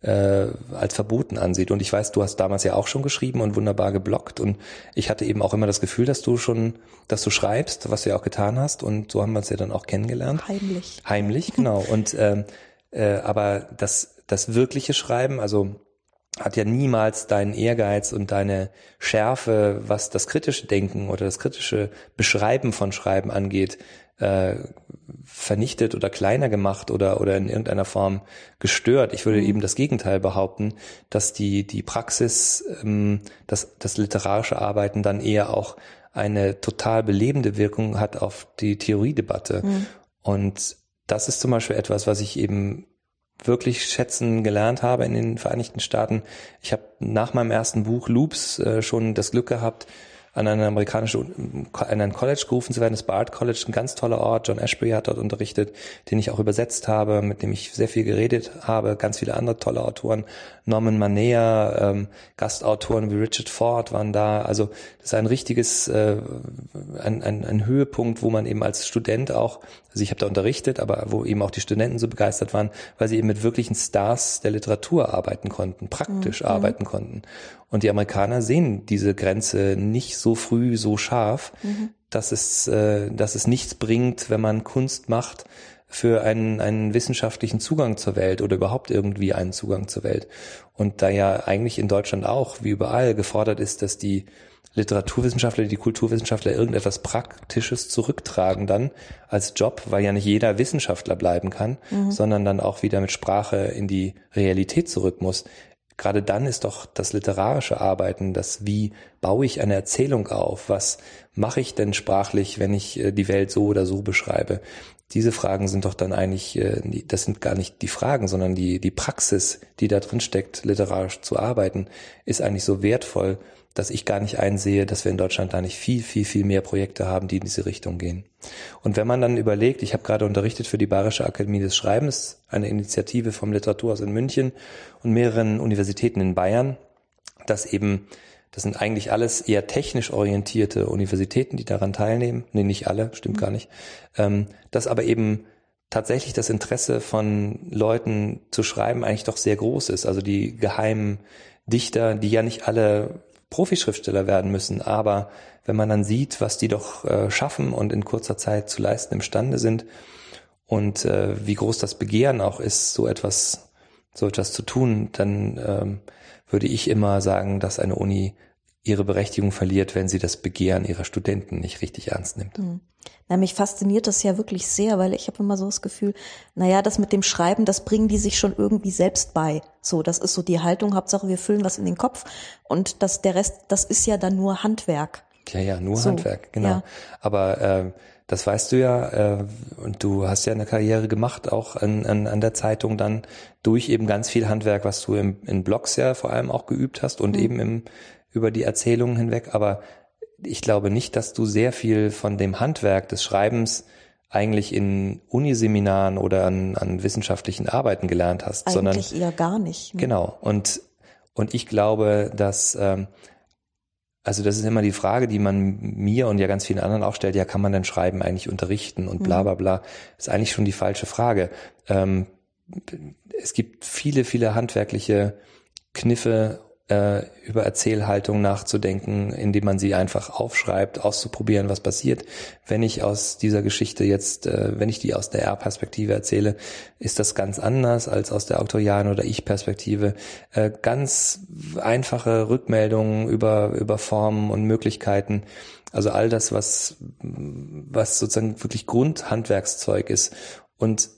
Speaker 2: äh, als verboten ansieht. Und ich weiß, du hast damals ja auch schon geschrieben und wunderbar geblockt. Und ich hatte eben auch immer das Gefühl, dass du schon, dass du schreibst, was du ja auch getan hast. Und so haben wir uns ja dann auch kennengelernt.
Speaker 1: Heimlich.
Speaker 2: Heimlich, genau. Und ähm, äh, aber das, das wirkliche Schreiben, also hat ja niemals deinen Ehrgeiz und deine Schärfe, was das kritische Denken oder das kritische Beschreiben von Schreiben angeht, äh, vernichtet oder kleiner gemacht oder, oder in irgendeiner Form gestört. Ich würde mhm. eben das Gegenteil behaupten, dass die, die Praxis, ähm, das, das literarische Arbeiten dann eher auch eine total belebende Wirkung hat auf die Theoriedebatte. Mhm. Und das ist zum Beispiel etwas, was ich eben wirklich schätzen gelernt habe in den Vereinigten Staaten. Ich habe nach meinem ersten Buch Loops äh, schon das Glück gehabt, an eine amerikanische, an ein College gerufen zu werden, das Bard College, ein ganz toller Ort. John Ashbury hat dort unterrichtet, den ich auch übersetzt habe, mit dem ich sehr viel geredet habe, ganz viele andere tolle Autoren. Norman Manea, ähm, Gastautoren wie Richard Ford waren da. Also das ist ein richtiges, äh, ein, ein, ein Höhepunkt, wo man eben als Student auch, also ich habe da unterrichtet, aber wo eben auch die Studenten so begeistert waren, weil sie eben mit wirklichen Stars der Literatur arbeiten konnten, praktisch mhm. arbeiten konnten. Und die Amerikaner sehen diese Grenze nicht so früh so scharf, mhm. dass es, äh, dass es nichts bringt, wenn man Kunst macht für einen, einen wissenschaftlichen Zugang zur Welt oder überhaupt irgendwie einen Zugang zur Welt. Und da ja eigentlich in Deutschland auch, wie überall, gefordert ist, dass die Literaturwissenschaftler, die Kulturwissenschaftler irgendetwas Praktisches zurücktragen dann als Job, weil ja nicht jeder Wissenschaftler bleiben kann, mhm. sondern dann auch wieder mit Sprache in die Realität zurück muss gerade dann ist doch das literarische Arbeiten, das wie baue ich eine Erzählung auf, was mache ich denn sprachlich, wenn ich äh, die Welt so oder so beschreibe. Diese Fragen sind doch dann eigentlich, äh, das sind gar nicht die Fragen, sondern die, die Praxis, die da drin steckt, literarisch zu arbeiten, ist eigentlich so wertvoll, dass ich gar nicht einsehe, dass wir in Deutschland da nicht viel, viel, viel mehr Projekte haben, die in diese Richtung gehen. Und wenn man dann überlegt, ich habe gerade unterrichtet für die Bayerische Akademie des Schreibens, eine Initiative vom Literaturhaus in München und mehreren Universitäten in Bayern, dass eben das sind eigentlich alles eher technisch orientierte Universitäten, die daran teilnehmen. Nee, nicht alle, stimmt gar nicht. Ähm, dass aber eben tatsächlich das Interesse von Leuten zu schreiben eigentlich doch sehr groß ist. Also die geheimen Dichter, die ja nicht alle Profischriftsteller werden müssen, aber wenn man dann sieht, was die doch äh, schaffen und in kurzer Zeit zu leisten imstande sind und äh, wie groß das Begehren auch ist, so etwas, so etwas zu tun, dann ähm, würde ich immer sagen, dass eine Uni ihre Berechtigung verliert, wenn sie das Begehren ihrer Studenten nicht richtig ernst nimmt. Mhm.
Speaker 1: Na, mich fasziniert das ja wirklich sehr, weil ich habe immer so das Gefühl, naja, das mit dem Schreiben, das bringen die sich schon irgendwie selbst bei. So, das ist so die Haltung, Hauptsache wir füllen was in den Kopf und das, der Rest, das ist ja dann nur Handwerk.
Speaker 2: Ja, ja, nur so, Handwerk, genau. Ja. Aber äh, das weißt du ja, äh, und du hast ja eine Karriere gemacht, auch an, an, an der Zeitung dann durch eben ganz viel Handwerk, was du im, in Blogs ja vor allem auch geübt hast und mhm. eben im, über die Erzählungen hinweg. Aber ich glaube nicht, dass du sehr viel von dem Handwerk des Schreibens eigentlich in Uniseminaren oder an, an wissenschaftlichen Arbeiten gelernt hast,
Speaker 1: eigentlich
Speaker 2: sondern
Speaker 1: eher gar nicht.
Speaker 2: Ne? Genau. Und und ich glaube, dass ähm, also das ist immer die Frage, die man mir und ja ganz vielen anderen auch stellt, ja, kann man denn Schreiben eigentlich unterrichten und bla mhm. bla bla, ist eigentlich schon die falsche Frage. Ähm, es gibt viele, viele handwerkliche Kniffe äh, über Erzählhaltung nachzudenken, indem man sie einfach aufschreibt, auszuprobieren, was passiert. Wenn ich aus dieser Geschichte jetzt, äh, wenn ich die aus der R-Perspektive erzähle, ist das ganz anders als aus der Autorialen- oder Ich-Perspektive. Äh, ganz einfache Rückmeldungen über, über Formen und Möglichkeiten. Also all das, was, was sozusagen wirklich Grundhandwerkszeug ist und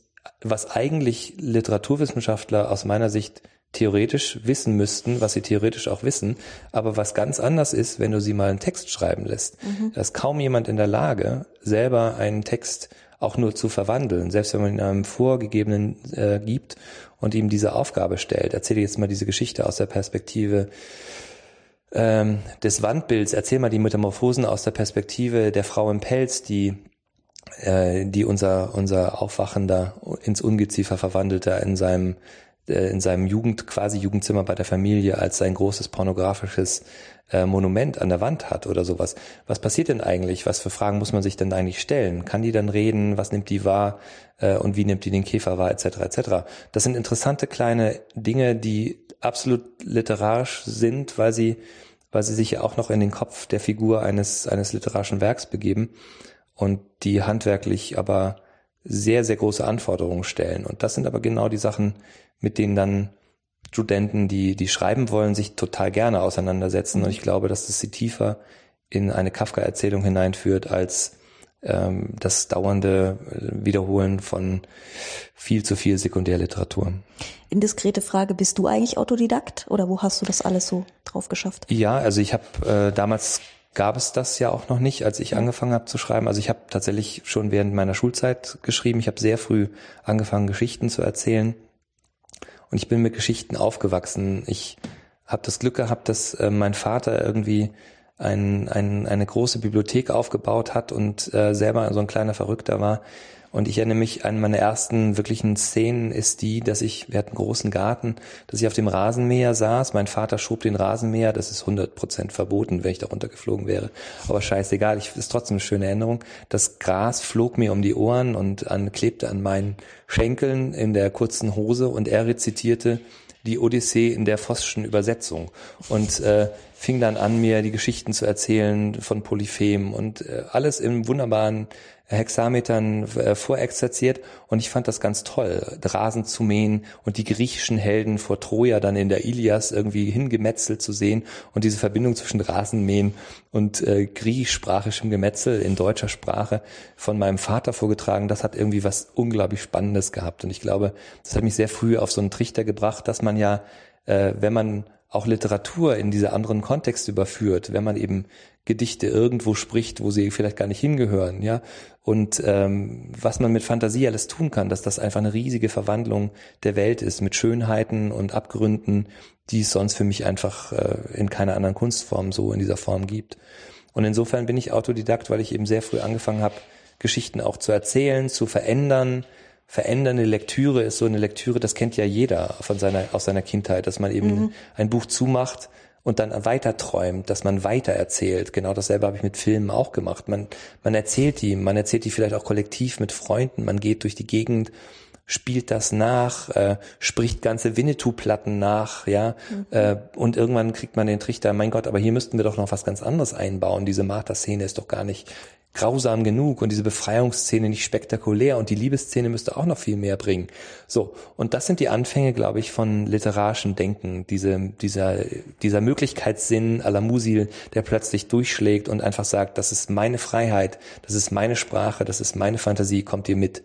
Speaker 2: was eigentlich Literaturwissenschaftler aus meiner Sicht theoretisch wissen müssten, was sie theoretisch auch wissen, aber was ganz anders ist, wenn du sie mal einen Text schreiben lässt. Mhm. Da ist kaum jemand in der Lage, selber einen Text auch nur zu verwandeln, selbst wenn man ihn einem Vorgegebenen äh, gibt und ihm diese Aufgabe stellt. Erzähle jetzt mal diese Geschichte aus der Perspektive ähm, des Wandbilds. Erzähl mal die Metamorphosen aus der Perspektive der Frau im Pelz, die äh, die unser unser Aufwachender ins Ungeziefer verwandelte in seinem in seinem Jugend, quasi Jugendzimmer bei der Familie als sein großes pornografisches äh, Monument an der Wand hat oder sowas. Was passiert denn eigentlich? Was für Fragen muss man sich denn eigentlich stellen? Kann die dann reden? Was nimmt die wahr? Äh, und wie nimmt die den Käfer wahr? Etc. etc. Das sind interessante kleine Dinge, die absolut literarisch sind, weil sie, weil sie sich ja auch noch in den Kopf der Figur eines, eines literarischen Werks begeben und die handwerklich aber sehr, sehr große Anforderungen stellen. Und das sind aber genau die Sachen, mit denen dann Studenten, die, die schreiben wollen, sich total gerne auseinandersetzen. Und mhm. ich glaube, dass das sie tiefer in eine Kafka-Erzählung hineinführt, als ähm, das dauernde äh, Wiederholen von viel zu viel Sekundärliteratur.
Speaker 1: Indiskrete Frage, bist du eigentlich Autodidakt oder wo hast du das alles so drauf geschafft?
Speaker 2: Ja, also ich habe äh, damals gab es das ja auch noch nicht, als ich angefangen habe zu schreiben. Also ich habe tatsächlich schon während meiner Schulzeit geschrieben. Ich habe sehr früh angefangen, Geschichten zu erzählen. Und ich bin mit Geschichten aufgewachsen. Ich habe das Glück gehabt, dass äh, mein Vater irgendwie ein, ein, eine große Bibliothek aufgebaut hat und äh, selber so ein kleiner Verrückter war. Und ich erinnere mich, an meine ersten wirklichen Szenen ist die, dass ich, wir hatten einen großen Garten, dass ich auf dem Rasenmäher saß. Mein Vater schob den Rasenmäher, das ist 100 Prozent verboten, wenn ich da runtergeflogen wäre. Aber scheißegal, ich, ist trotzdem eine schöne Erinnerung. Das Gras flog mir um die Ohren und an, klebte an meinen Schenkeln in der kurzen Hose und er rezitierte die Odyssee in der Vossschen Übersetzung und äh, fing dann an, mir die Geschichten zu erzählen von Polyphem und äh, alles im wunderbaren Hexametern äh, vorexerziert. Und ich fand das ganz toll, Rasen zu mähen und die griechischen Helden vor Troja dann in der Ilias irgendwie hingemetzelt zu sehen und diese Verbindung zwischen Rasenmähen und äh, griechischsprachischem Gemetzel in deutscher Sprache von meinem Vater vorgetragen, das hat irgendwie was unglaublich Spannendes gehabt. Und ich glaube, das hat mich sehr früh auf so einen Trichter gebracht, dass man ja, äh, wenn man auch Literatur in diese anderen Kontexte überführt, wenn man eben Gedichte irgendwo spricht, wo sie vielleicht gar nicht hingehören, ja. Und ähm, was man mit Fantasie alles tun kann, dass das einfach eine riesige Verwandlung der Welt ist, mit Schönheiten und Abgründen, die es sonst für mich einfach äh, in keiner anderen Kunstform so in dieser Form gibt. Und insofern bin ich Autodidakt, weil ich eben sehr früh angefangen habe, Geschichten auch zu erzählen, zu verändern, verändernde Lektüre ist so eine Lektüre, das kennt ja jeder von seiner, aus seiner Kindheit, dass man eben mhm. ein Buch zumacht und dann weiter träumt, dass man weiter erzählt. Genau dasselbe habe ich mit Filmen auch gemacht. Man, man erzählt die, man erzählt die vielleicht auch kollektiv mit Freunden, man geht durch die Gegend, spielt das nach, äh, spricht ganze Winnetou-Platten nach, ja, mhm. äh, und irgendwann kriegt man den Trichter, mein Gott, aber hier müssten wir doch noch was ganz anderes einbauen. Diese Martha-Szene ist doch gar nicht grausam genug und diese Befreiungsszene nicht spektakulär und die Liebesszene müsste auch noch viel mehr bringen. So. Und das sind die Anfänge, glaube ich, von literarischem Denken, diese, dieser, dieser Möglichkeitssinn à la Musil, der plötzlich durchschlägt und einfach sagt, das ist meine Freiheit, das ist meine Sprache, das ist meine Fantasie, kommt ihr mit.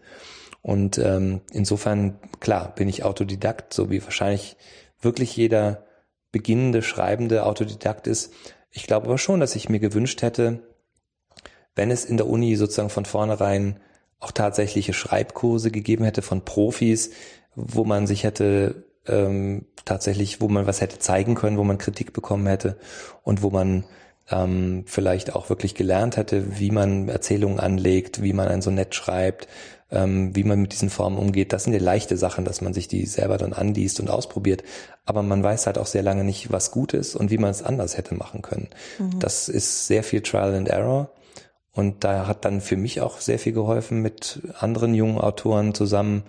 Speaker 2: Und ähm, insofern, klar, bin ich Autodidakt, so wie wahrscheinlich wirklich jeder beginnende, schreibende Autodidakt ist. Ich glaube aber schon, dass ich mir gewünscht hätte, wenn es in der Uni sozusagen von vornherein auch tatsächliche Schreibkurse gegeben hätte von Profis, wo man sich hätte ähm, tatsächlich, wo man was hätte zeigen können, wo man Kritik bekommen hätte und wo man ähm, vielleicht auch wirklich gelernt hätte, wie man Erzählungen anlegt, wie man ein Sonett schreibt, ähm, wie man mit diesen Formen umgeht. Das sind ja leichte Sachen, dass man sich die selber dann anliest und ausprobiert. Aber man weiß halt auch sehr lange nicht, was gut ist und wie man es anders hätte machen können. Mhm. Das ist sehr viel Trial and Error. Und da hat dann für mich auch sehr viel geholfen, mit anderen jungen Autoren zusammen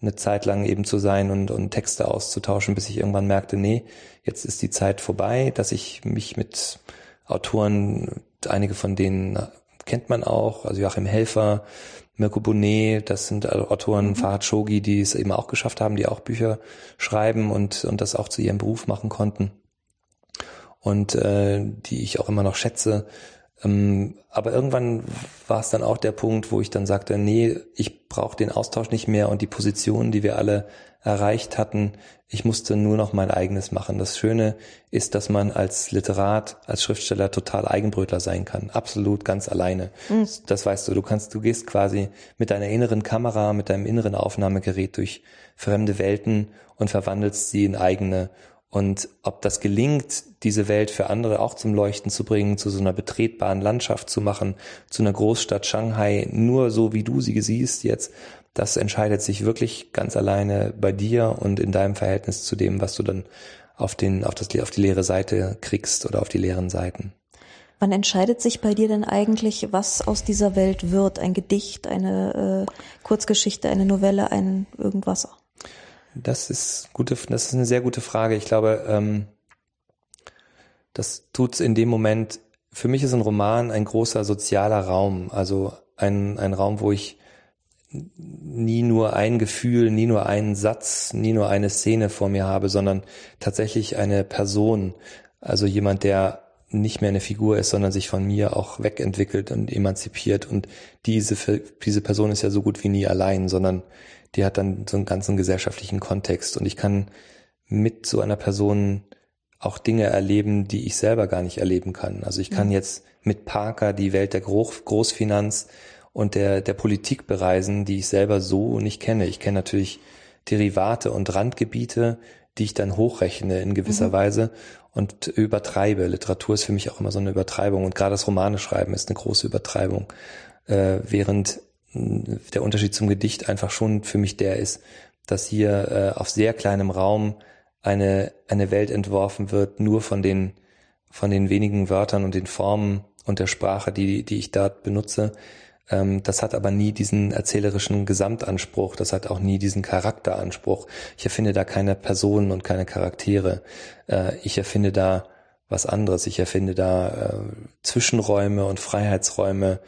Speaker 2: eine Zeit lang eben zu sein und, und Texte auszutauschen, bis ich irgendwann merkte, nee, jetzt ist die Zeit vorbei, dass ich mich mit Autoren, einige von denen kennt man auch, also Joachim Helfer, Mirko Bonet, das sind Autoren, mhm. Fahad Shogi, die es eben auch geschafft haben, die auch Bücher schreiben und, und das auch zu ihrem Beruf machen konnten. Und äh, die ich auch immer noch schätze, aber irgendwann war es dann auch der Punkt, wo ich dann sagte, nee, ich brauche den Austausch nicht mehr und die Positionen, die wir alle erreicht hatten, ich musste nur noch mein eigenes machen. Das Schöne ist, dass man als Literat, als Schriftsteller total Eigenbrötler sein kann. Absolut ganz alleine. Mhm. Das weißt du, du kannst, du gehst quasi mit deiner inneren Kamera, mit deinem inneren Aufnahmegerät durch fremde Welten und verwandelst sie in eigene und ob das gelingt, diese Welt für andere auch zum Leuchten zu bringen, zu so einer betretbaren Landschaft zu machen, zu einer Großstadt Shanghai, nur so wie du sie siehst jetzt, das entscheidet sich wirklich ganz alleine bei dir und in deinem Verhältnis zu dem, was du dann auf den, auf das, auf die leere Seite kriegst oder auf die leeren Seiten.
Speaker 1: Wann entscheidet sich bei dir denn eigentlich, was aus dieser Welt wird? Ein Gedicht, eine äh, Kurzgeschichte, eine Novelle, ein irgendwas?
Speaker 2: Das ist gute, das ist eine sehr gute Frage. Ich glaube, ähm, das tut's in dem Moment. Für mich ist ein Roman ein großer sozialer Raum, also ein, ein Raum, wo ich nie nur ein Gefühl, nie nur einen Satz, nie nur eine Szene vor mir habe, sondern tatsächlich eine Person, also jemand, der nicht mehr eine Figur ist, sondern sich von mir auch wegentwickelt und emanzipiert. Und diese, diese Person ist ja so gut wie nie allein, sondern die hat dann so einen ganzen gesellschaftlichen Kontext und ich kann mit so einer Person auch Dinge erleben, die ich selber gar nicht erleben kann. Also ich kann mhm. jetzt mit Parker die Welt der Großfinanz und der, der Politik bereisen, die ich selber so nicht kenne. Ich kenne natürlich Derivate und Randgebiete, die ich dann hochrechne in gewisser mhm. Weise und übertreibe. Literatur ist für mich auch immer so eine Übertreibung und gerade das Romane schreiben ist eine große Übertreibung. Äh, während der Unterschied zum Gedicht einfach schon für mich der ist, dass hier äh, auf sehr kleinem Raum eine, eine Welt entworfen wird, nur von den, von den wenigen Wörtern und den Formen und der Sprache, die, die ich dort benutze. Ähm, das hat aber nie diesen erzählerischen Gesamtanspruch, das hat auch nie diesen Charakteranspruch. Ich erfinde da keine Personen und keine Charaktere. Äh, ich erfinde da was anderes. Ich erfinde da äh, Zwischenräume und Freiheitsräume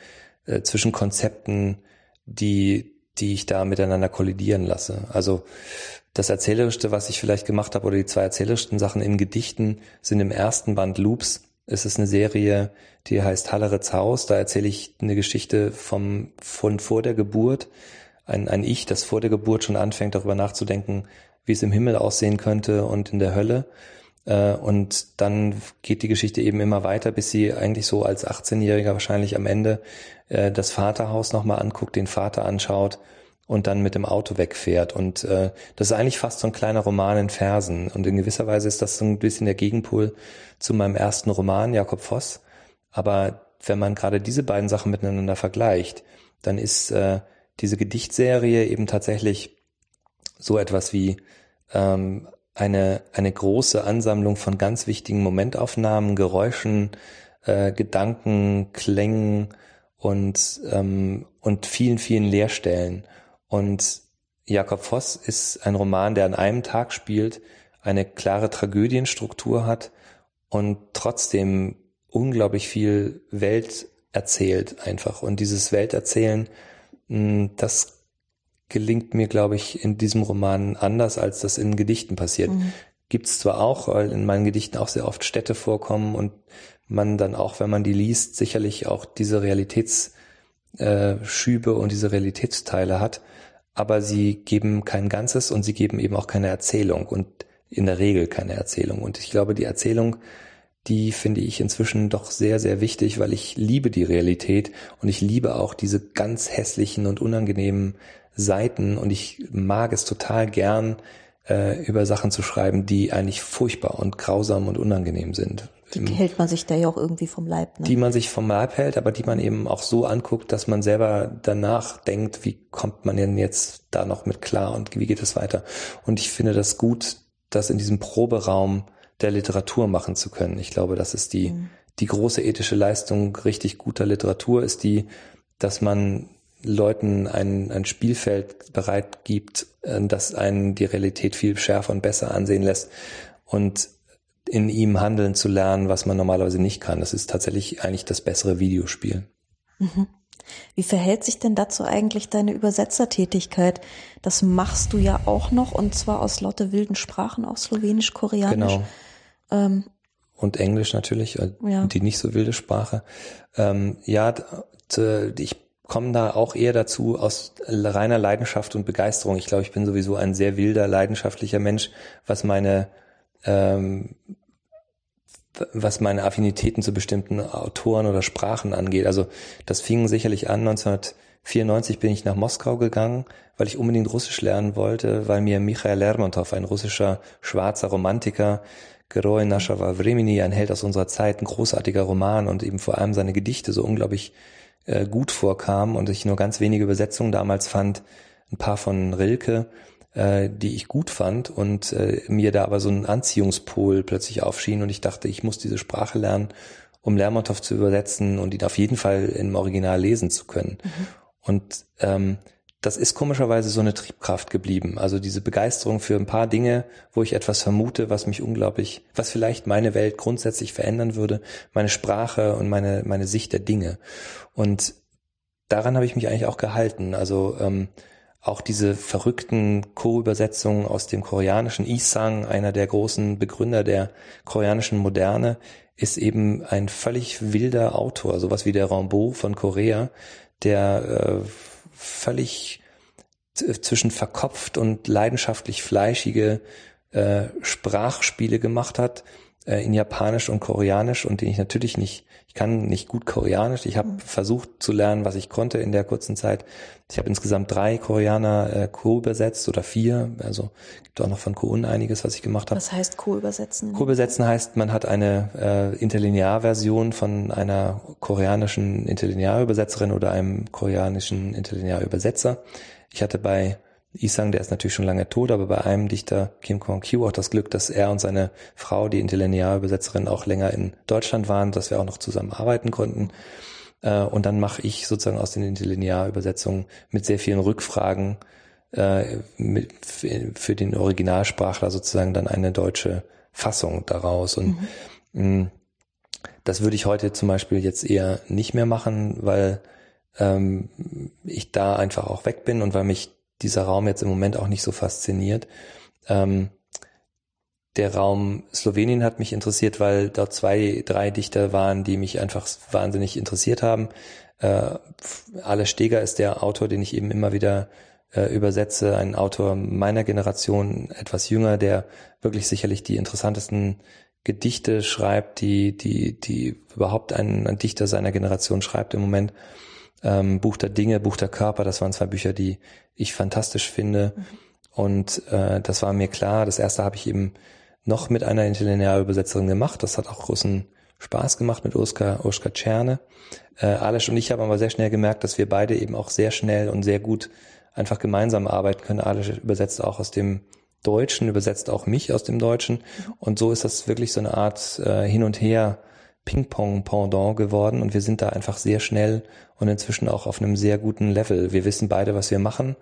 Speaker 2: äh, zwischen Konzepten, die, die ich da miteinander kollidieren lasse. Also das Erzählerischste, was ich vielleicht gemacht habe, oder die zwei erzählerischsten Sachen in Gedichten sind im ersten Band Loops. Es ist eine Serie, die heißt Hallerets Haus. Da erzähle ich eine Geschichte vom, von vor der Geburt. Ein, ein Ich, das vor der Geburt schon anfängt, darüber nachzudenken, wie es im Himmel aussehen könnte und in der Hölle. Äh, und dann geht die Geschichte eben immer weiter, bis sie eigentlich so als 18-Jähriger wahrscheinlich am Ende äh, das Vaterhaus nochmal anguckt, den Vater anschaut und dann mit dem Auto wegfährt. Und äh, das ist eigentlich fast so ein kleiner Roman in Versen. Und in gewisser Weise ist das so ein bisschen der Gegenpol zu meinem ersten Roman, Jakob Voss. Aber wenn man gerade diese beiden Sachen miteinander vergleicht, dann ist äh, diese Gedichtserie eben tatsächlich so etwas wie ähm, eine, eine große Ansammlung von ganz wichtigen Momentaufnahmen, Geräuschen, äh, Gedanken, Klängen und, ähm, und vielen, vielen Leerstellen. Und Jakob Voss ist ein Roman, der an einem Tag spielt, eine klare Tragödienstruktur hat und trotzdem unglaublich viel Welt erzählt einfach. Und dieses Welterzählen, hm, das gelingt mir, glaube ich, in diesem Roman anders, als das in Gedichten passiert. Mhm. Gibt es zwar auch, weil in meinen Gedichten auch sehr oft Städte vorkommen und man dann auch, wenn man die liest, sicherlich auch diese Realitätsschübe äh, und diese Realitätsteile hat, aber sie geben kein Ganzes und sie geben eben auch keine Erzählung und in der Regel keine Erzählung. Und ich glaube, die Erzählung, die finde ich inzwischen doch sehr, sehr wichtig, weil ich liebe die Realität und ich liebe auch diese ganz hässlichen und unangenehmen Seiten und ich mag es total gern, äh, über Sachen zu schreiben, die eigentlich furchtbar und grausam und unangenehm sind.
Speaker 1: Die hält man sich da ja auch irgendwie vom Leib.
Speaker 2: Ne? Die man sich vom Leib hält, aber die man eben auch so anguckt, dass man selber danach denkt, wie kommt man denn jetzt da noch mit klar und wie geht es weiter. Und ich finde das gut, das in diesem Proberaum der Literatur machen zu können. Ich glaube, das ist die, mhm. die große ethische Leistung richtig guter Literatur, ist die, dass man Leuten ein, ein Spielfeld bereit gibt, äh, das einen die Realität viel schärfer und besser ansehen lässt und in ihm handeln zu lernen, was man normalerweise nicht kann. Das ist tatsächlich eigentlich das bessere Videospiel.
Speaker 1: Mhm. Wie verhält sich denn dazu eigentlich deine Übersetzertätigkeit? Das machst du ja auch noch und zwar aus lauter wilden Sprachen, auch Slowenisch, Koreanisch. Genau.
Speaker 2: Ähm, und Englisch natürlich, äh, ja. die nicht so wilde Sprache. Ähm, ja, ich komme da auch eher dazu aus reiner Leidenschaft und Begeisterung. Ich glaube, ich bin sowieso ein sehr wilder, leidenschaftlicher Mensch, was meine ähm, was meine Affinitäten zu bestimmten Autoren oder Sprachen angeht. Also das fing sicherlich an 1994 bin ich nach Moskau gegangen, weil ich unbedingt Russisch lernen wollte, weil mir Michael Lermontov, ein russischer schwarzer Romantiker, Geroi Nashava Vremini, ein Held aus unserer Zeit, ein großartiger Roman und eben vor allem seine Gedichte so unglaublich äh, gut vorkam und ich nur ganz wenige Übersetzungen damals fand, ein paar von Rilke, äh, die ich gut fand und äh, mir da aber so ein Anziehungspol plötzlich aufschien und ich dachte, ich muss diese Sprache lernen, um Lermontov zu übersetzen und ihn auf jeden Fall im Original lesen zu können. Mhm. Und ähm, das ist komischerweise so eine Triebkraft geblieben. Also diese Begeisterung für ein paar Dinge, wo ich etwas vermute, was mich unglaublich, was vielleicht meine Welt grundsätzlich verändern würde, meine Sprache und meine, meine Sicht der Dinge. Und daran habe ich mich eigentlich auch gehalten. Also ähm, auch diese verrückten Co-Übersetzungen aus dem koreanischen Isang, einer der großen Begründer der koreanischen Moderne, ist eben ein völlig wilder Autor, sowas wie der Rambo von Korea, der äh, völlig zwischen verkopft und leidenschaftlich fleischige äh, Sprachspiele gemacht hat äh, in Japanisch und Koreanisch und den ich natürlich nicht, ich kann nicht gut Koreanisch. Ich habe mhm. versucht zu lernen, was ich konnte in der kurzen Zeit. Ich habe insgesamt drei Koreaner äh, co-übersetzt oder vier. Also gibt auch noch von Koon einiges, was ich gemacht habe.
Speaker 1: Was heißt co-übersetzen?
Speaker 2: Co-übersetzen heißt, man hat eine äh, Interlinearversion von einer koreanischen Interlinearübersetzerin oder einem koreanischen Interlinearübersetzer. Ich hatte bei Isang, der ist natürlich schon lange tot, aber bei einem Dichter, Kim Kwon-Kyu, auch das Glück, dass er und seine Frau, die Interlinearübersetzerin, auch länger in Deutschland waren, dass wir auch noch zusammen arbeiten konnten. Äh, und dann mache ich sozusagen aus den Interlinearübersetzungen mit sehr vielen Rückfragen äh, für den Originalsprachler sozusagen dann eine deutsche Fassung daraus. Und mhm. Mm, das würde ich heute zum Beispiel jetzt eher nicht mehr machen, weil ähm, ich da einfach auch weg bin und weil mich dieser Raum jetzt im Moment auch nicht so fasziniert. Ähm, der Raum Slowenien hat mich interessiert, weil dort zwei, drei Dichter waren, die mich einfach wahnsinnig interessiert haben. Äh, Ale Steger ist der Autor, den ich eben immer wieder äh, übersetze, ein Autor meiner Generation, etwas jünger, der wirklich sicherlich die interessantesten Gedichte schreibt, die, die, die überhaupt ein, ein Dichter seiner Generation schreibt im Moment. Ähm, Buch der Dinge, Buch der Körper, das waren zwei Bücher, die ich fantastisch finde. Mhm. Und äh, das war mir klar. Das erste habe ich eben noch mit einer Interlinearübersetzerin gemacht. Das hat auch großen Spaß gemacht mit Oskar, Oskar Czerne. Äh, Alesch und ich haben aber sehr schnell gemerkt, dass wir beide eben auch sehr schnell und sehr gut einfach gemeinsam arbeiten können. Alesch übersetzt auch aus dem Deutschen, übersetzt auch mich aus dem Deutschen. Und so ist das wirklich so eine Art äh, Hin und Her Ping-Pong-Pendant geworden. Und wir sind da einfach sehr schnell und inzwischen auch auf einem sehr guten Level. Wir wissen beide, was wir machen.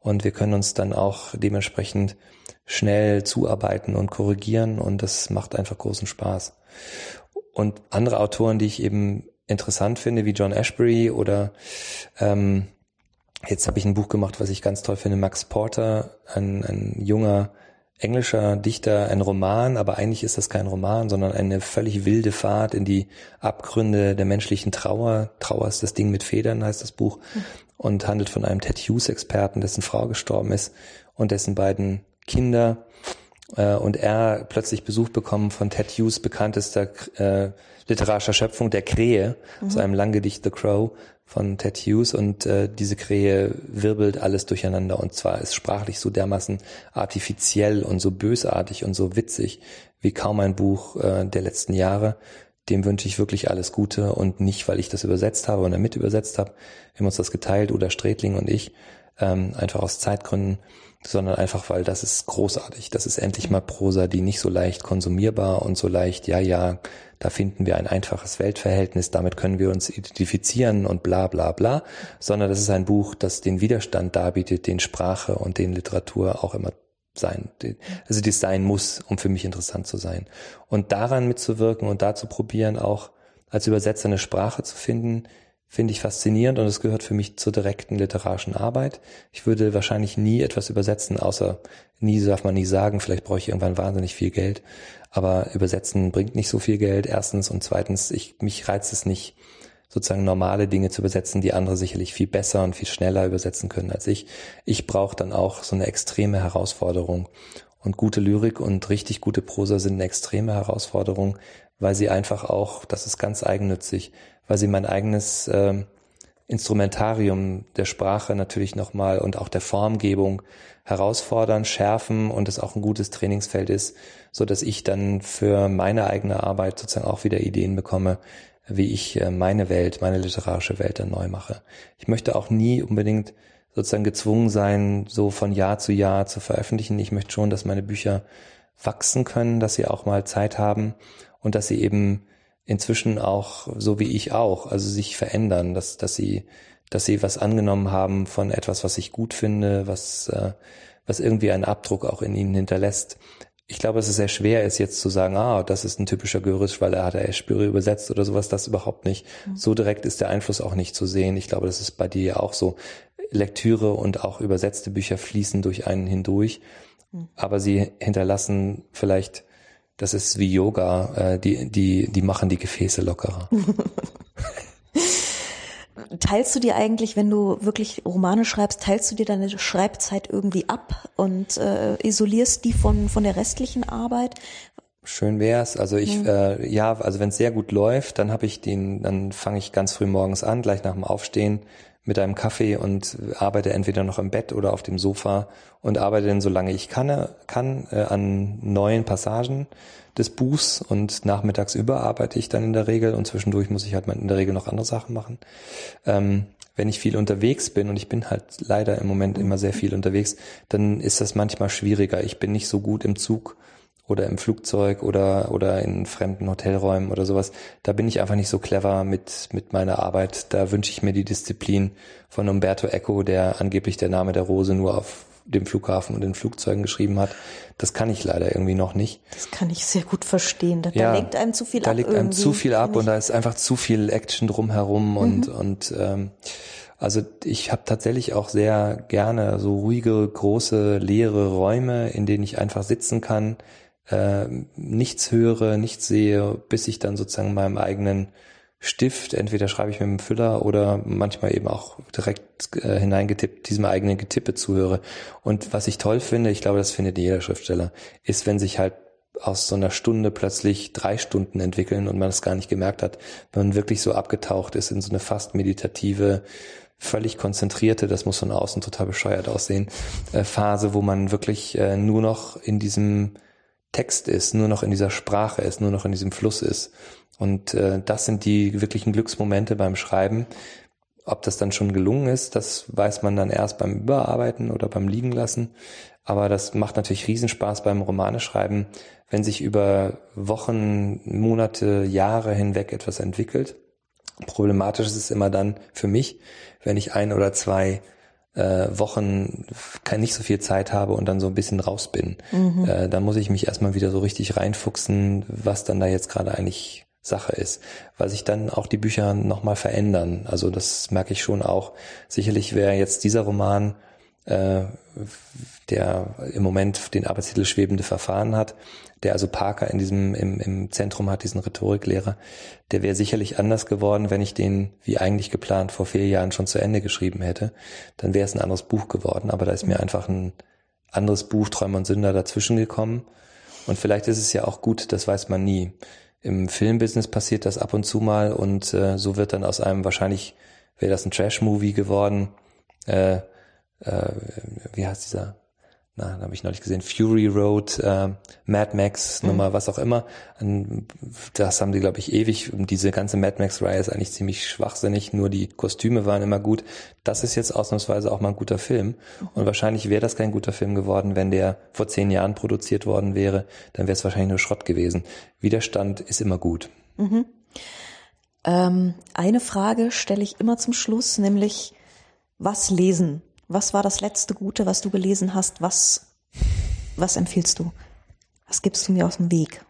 Speaker 2: Und wir können uns dann auch dementsprechend schnell zuarbeiten und korrigieren. Und das macht einfach großen Spaß. Und andere Autoren, die ich eben interessant finde, wie John Ashbery oder ähm, jetzt habe ich ein Buch gemacht, was ich ganz toll finde, Max Porter, ein, ein junger englischer Dichter, ein Roman, aber eigentlich ist das kein Roman, sondern eine völlig wilde Fahrt in die Abgründe der menschlichen Trauer. Trauer ist das Ding mit Federn, heißt das Buch, und handelt von einem Ted Hughes-Experten, dessen Frau gestorben ist und dessen beiden Kinder äh, und er plötzlich Besuch bekommen von Ted Hughes bekanntester äh, literarischer Schöpfung, der Krähe, mhm. aus einem Langgedicht The Crow von Ted Hughes und äh, diese Krähe wirbelt alles durcheinander und zwar ist sprachlich so dermaßen artifiziell und so bösartig und so witzig wie kaum ein Buch äh, der letzten Jahre. Dem wünsche ich wirklich alles Gute und nicht, weil ich das übersetzt habe und damit übersetzt habe. Wir haben uns das geteilt, Uda Stretling und ich, ähm, einfach aus Zeitgründen sondern einfach, weil das ist großartig. Das ist endlich mal Prosa, die nicht so leicht konsumierbar und so leicht, ja, ja, da finden wir ein einfaches Weltverhältnis, damit können wir uns identifizieren und bla bla bla, sondern das ist ein Buch, das den Widerstand darbietet, den Sprache und den Literatur auch immer sein, also das sein muss, um für mich interessant zu sein. Und daran mitzuwirken und da zu probieren, auch als Übersetzer eine Sprache zu finden, finde ich faszinierend und es gehört für mich zur direkten literarischen Arbeit. Ich würde wahrscheinlich nie etwas übersetzen, außer nie darf man nie sagen, vielleicht brauche ich irgendwann wahnsinnig viel Geld. Aber übersetzen bringt nicht so viel Geld, erstens. Und zweitens, ich, mich reizt es nicht, sozusagen normale Dinge zu übersetzen, die andere sicherlich viel besser und viel schneller übersetzen können als ich. Ich brauche dann auch so eine extreme Herausforderung. Und gute Lyrik und richtig gute Prosa sind eine extreme Herausforderung, weil sie einfach auch, das ist ganz eigennützig, weil sie mein eigenes äh, Instrumentarium der Sprache natürlich nochmal und auch der Formgebung herausfordern, schärfen und es auch ein gutes Trainingsfeld ist, so dass ich dann für meine eigene Arbeit sozusagen auch wieder Ideen bekomme, wie ich äh, meine Welt, meine literarische Welt dann neu mache. Ich möchte auch nie unbedingt sozusagen gezwungen sein, so von Jahr zu Jahr zu veröffentlichen. Ich möchte schon, dass meine Bücher wachsen können, dass sie auch mal Zeit haben und dass sie eben inzwischen auch, so wie ich auch, also sich verändern, dass, dass sie, dass sie was angenommen haben von etwas, was ich gut finde, was, äh, was irgendwie einen Abdruck auch in ihnen hinterlässt. Ich glaube, dass es sehr schwer ist, jetzt zu sagen, ah, das ist ein typischer Görisch, weil er hat er Spüre übersetzt oder sowas, das überhaupt nicht. Mhm. So direkt ist der Einfluss auch nicht zu sehen. Ich glaube, das ist bei dir ja auch so. Lektüre und auch übersetzte Bücher fließen durch einen hindurch, mhm. aber sie hinterlassen vielleicht das ist wie Yoga, äh, die, die, die machen die Gefäße lockerer.
Speaker 1: Teilst du dir eigentlich, wenn du wirklich Romane schreibst, teilst du dir deine Schreibzeit irgendwie ab und äh, isolierst die von, von der restlichen Arbeit?
Speaker 2: Schön wär's. Also ich, mhm. äh, ja, also wenn es sehr gut läuft, dann habe ich den, dann fange ich ganz früh morgens an, gleich nach dem Aufstehen mit einem Kaffee und arbeite entweder noch im Bett oder auf dem Sofa und arbeite dann, solange ich kann, kann äh, an neuen Passagen des Buchs und nachmittags überarbeite ich dann in der Regel und zwischendurch muss ich halt in der Regel noch andere Sachen machen. Ähm, wenn ich viel unterwegs bin und ich bin halt leider im Moment immer sehr viel unterwegs, dann ist das manchmal schwieriger. Ich bin nicht so gut im Zug oder im Flugzeug oder, oder in fremden Hotelräumen oder sowas. Da bin ich einfach nicht so clever mit, mit meiner Arbeit. Da wünsche ich mir die Disziplin von Umberto Eco, der angeblich der Name der Rose nur auf dem Flughafen und den Flugzeugen geschrieben hat. Das kann ich leider irgendwie noch nicht.
Speaker 1: Das kann ich sehr gut verstehen. Da, ja, da lenkt einem zu viel
Speaker 2: da ab. Da legt einem zu viel ab und da ist einfach zu viel Action drumherum und, mhm. und ähm, also ich habe tatsächlich auch sehr gerne so ruhige, große, leere Räume, in denen ich einfach sitzen kann, äh, nichts höre, nichts sehe, bis ich dann sozusagen meinem eigenen Stift, entweder schreibe ich mit dem Füller oder manchmal eben auch direkt äh, hineingetippt, diesem eigenen Getippe zuhöre. Und was ich toll finde, ich glaube, das findet jeder Schriftsteller, ist, wenn sich halt aus so einer Stunde plötzlich drei Stunden entwickeln und man es gar nicht gemerkt hat, wenn man wirklich so abgetaucht ist in so eine fast meditative, völlig konzentrierte, das muss von außen total bescheuert aussehen, äh, Phase, wo man wirklich äh, nur noch in diesem Text ist, nur noch in dieser Sprache ist, nur noch in diesem Fluss ist. Und äh, das sind die wirklichen Glücksmomente beim Schreiben. Ob das dann schon gelungen ist, das weiß man dann erst beim Überarbeiten oder beim Liegen lassen. Aber das macht natürlich Riesenspaß beim Romaneschreiben, wenn sich über Wochen, Monate, Jahre hinweg etwas entwickelt. Problematisch ist es immer dann für mich, wenn ich ein oder zwei äh, Wochen kann nicht so viel Zeit habe und dann so ein bisschen raus bin. Mhm. Äh, dann muss ich mich erstmal wieder so richtig reinfuchsen, was dann da jetzt gerade eigentlich Sache ist, weil sich dann auch die Bücher nochmal verändern. Also das merke ich schon auch. Sicherlich wäre jetzt dieser Roman, äh, der im Moment den Arbeitstitel Schwebende Verfahren hat, der also Parker in diesem im, im Zentrum hat, diesen Rhetoriklehrer, der wäre sicherlich anders geworden, wenn ich den wie eigentlich geplant vor vier Jahren schon zu Ende geschrieben hätte. Dann wäre es ein anderes Buch geworden. Aber da ist mir einfach ein anderes Buch Träumer und Sünder dazwischen gekommen. Und vielleicht ist es ja auch gut, das weiß man nie. Im Filmbusiness passiert das ab und zu mal und äh, so wird dann aus einem wahrscheinlich wäre das ein Trash-Movie geworden. Äh, äh, wie heißt dieser? Na, da habe ich neulich gesehen, Fury Road, äh, Mad Max, mhm. Nummer, was auch immer. Das haben die, glaube ich, ewig. Diese ganze Mad Max-Reihe ist eigentlich ziemlich schwachsinnig, nur die Kostüme waren immer gut. Das ist jetzt ausnahmsweise auch mal ein guter Film. Mhm. Und wahrscheinlich wäre das kein guter Film geworden, wenn der vor zehn Jahren produziert worden wäre. Dann wäre es wahrscheinlich nur Schrott gewesen. Widerstand ist immer gut. Mhm.
Speaker 1: Ähm, eine Frage stelle ich immer zum Schluss, nämlich was lesen? Was war das letzte Gute, was du gelesen hast? Was, was empfiehlst du? Was gibst du mir aus dem Weg?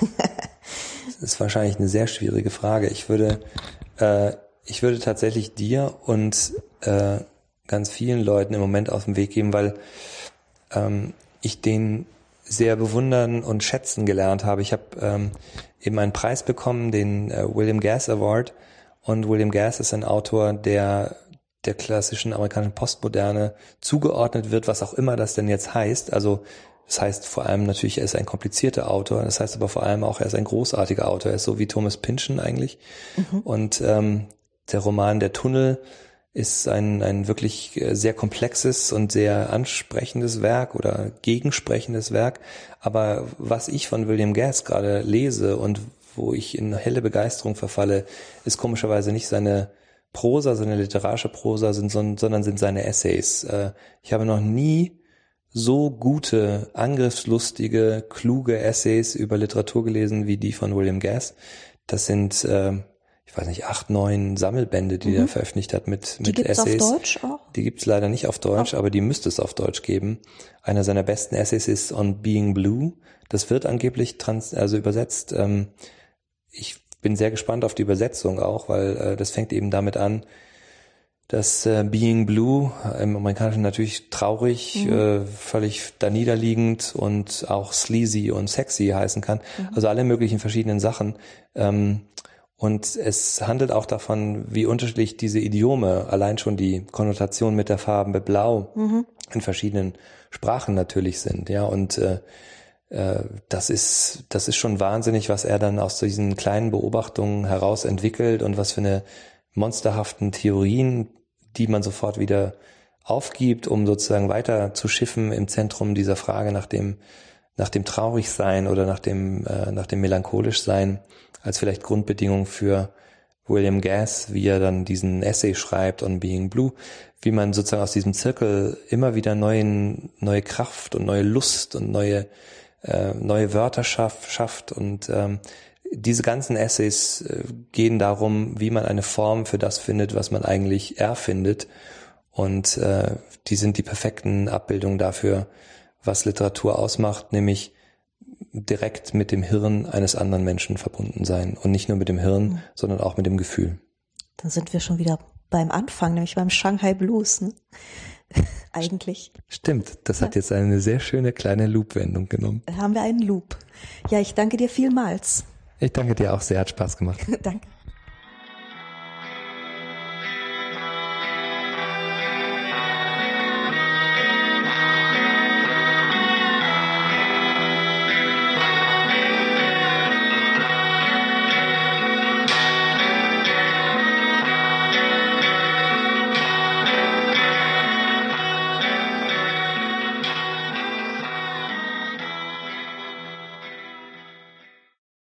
Speaker 2: das ist wahrscheinlich eine sehr schwierige Frage. Ich würde, äh, ich würde tatsächlich dir und äh, ganz vielen Leuten im Moment aus dem Weg geben, weil ähm, ich den sehr bewundern und schätzen gelernt habe. Ich habe ähm, eben einen Preis bekommen, den äh, William Gass Award. Und William Gass ist ein Autor, der der klassischen amerikanischen Postmoderne zugeordnet wird, was auch immer das denn jetzt heißt. Also das heißt vor allem natürlich, er ist ein komplizierter Autor. Das heißt aber vor allem auch, er ist ein großartiger Autor. Er ist so wie Thomas Pynchon eigentlich. Mhm. Und ähm, der Roman Der Tunnel ist ein, ein wirklich äh, sehr komplexes und sehr ansprechendes Werk oder gegensprechendes Werk. Aber was ich von William Gass gerade lese und wo ich in helle Begeisterung verfalle, ist komischerweise nicht seine Prosa, seine literarische Prosa, sind, sondern sind seine Essays. Äh, ich habe noch nie so gute, angriffslustige, kluge Essays über Literatur gelesen wie die von William Gass. Das sind, äh, ich weiß nicht, acht, neun Sammelbände, die mhm. er veröffentlicht hat mit, mit
Speaker 1: die
Speaker 2: gibt's Essays.
Speaker 1: Auf Deutsch auch?
Speaker 2: Die gibt's leider nicht auf Deutsch, oh. aber die müsste es auf Deutsch geben. Einer seiner besten Essays ist On Being Blue. Das wird angeblich trans, also übersetzt. Ähm, ich bin sehr gespannt auf die Übersetzung auch, weil äh, das fängt eben damit an, dass äh, Being Blue im Amerikanischen natürlich traurig, mhm. äh, völlig da niederliegend und auch sleazy und sexy heißen kann. Mhm. Also alle möglichen verschiedenen Sachen. Ähm, und es handelt auch davon, wie unterschiedlich diese Idiome, allein schon die Konnotation mit der Farbe Blau mhm. in verschiedenen Sprachen natürlich sind. Ja, und äh, äh, das ist, das ist schon wahnsinnig, was er dann aus diesen kleinen Beobachtungen heraus entwickelt und was für eine monsterhaften Theorien, die man sofort wieder aufgibt, um sozusagen weiter zu schiffen im Zentrum dieser Frage nach dem, nach dem Traurigsein oder nach dem, äh, nach dem Melancholischsein als vielleicht Grundbedingung für William Gass, wie er dann diesen Essay schreibt on Being Blue, wie man sozusagen aus diesem Zirkel immer wieder neuen, neue Kraft und neue Lust und neue äh, neue Wörter schaff, schafft und ähm, diese ganzen Essays äh, gehen darum, wie man eine Form für das findet, was man eigentlich erfindet. Und äh, die sind die perfekten Abbildungen dafür, was Literatur ausmacht, nämlich direkt mit dem Hirn eines anderen Menschen verbunden sein. Und nicht nur mit dem Hirn, mhm. sondern auch mit dem Gefühl.
Speaker 1: Dann sind wir schon wieder beim Anfang, nämlich beim Shanghai Blues. Ne? eigentlich.
Speaker 2: Stimmt, das ja. hat jetzt eine sehr schöne kleine Loop-Wendung genommen.
Speaker 1: Haben wir einen Loop. Ja, ich danke dir vielmals.
Speaker 2: Ich danke dir auch sehr, hat Spaß gemacht.
Speaker 1: danke.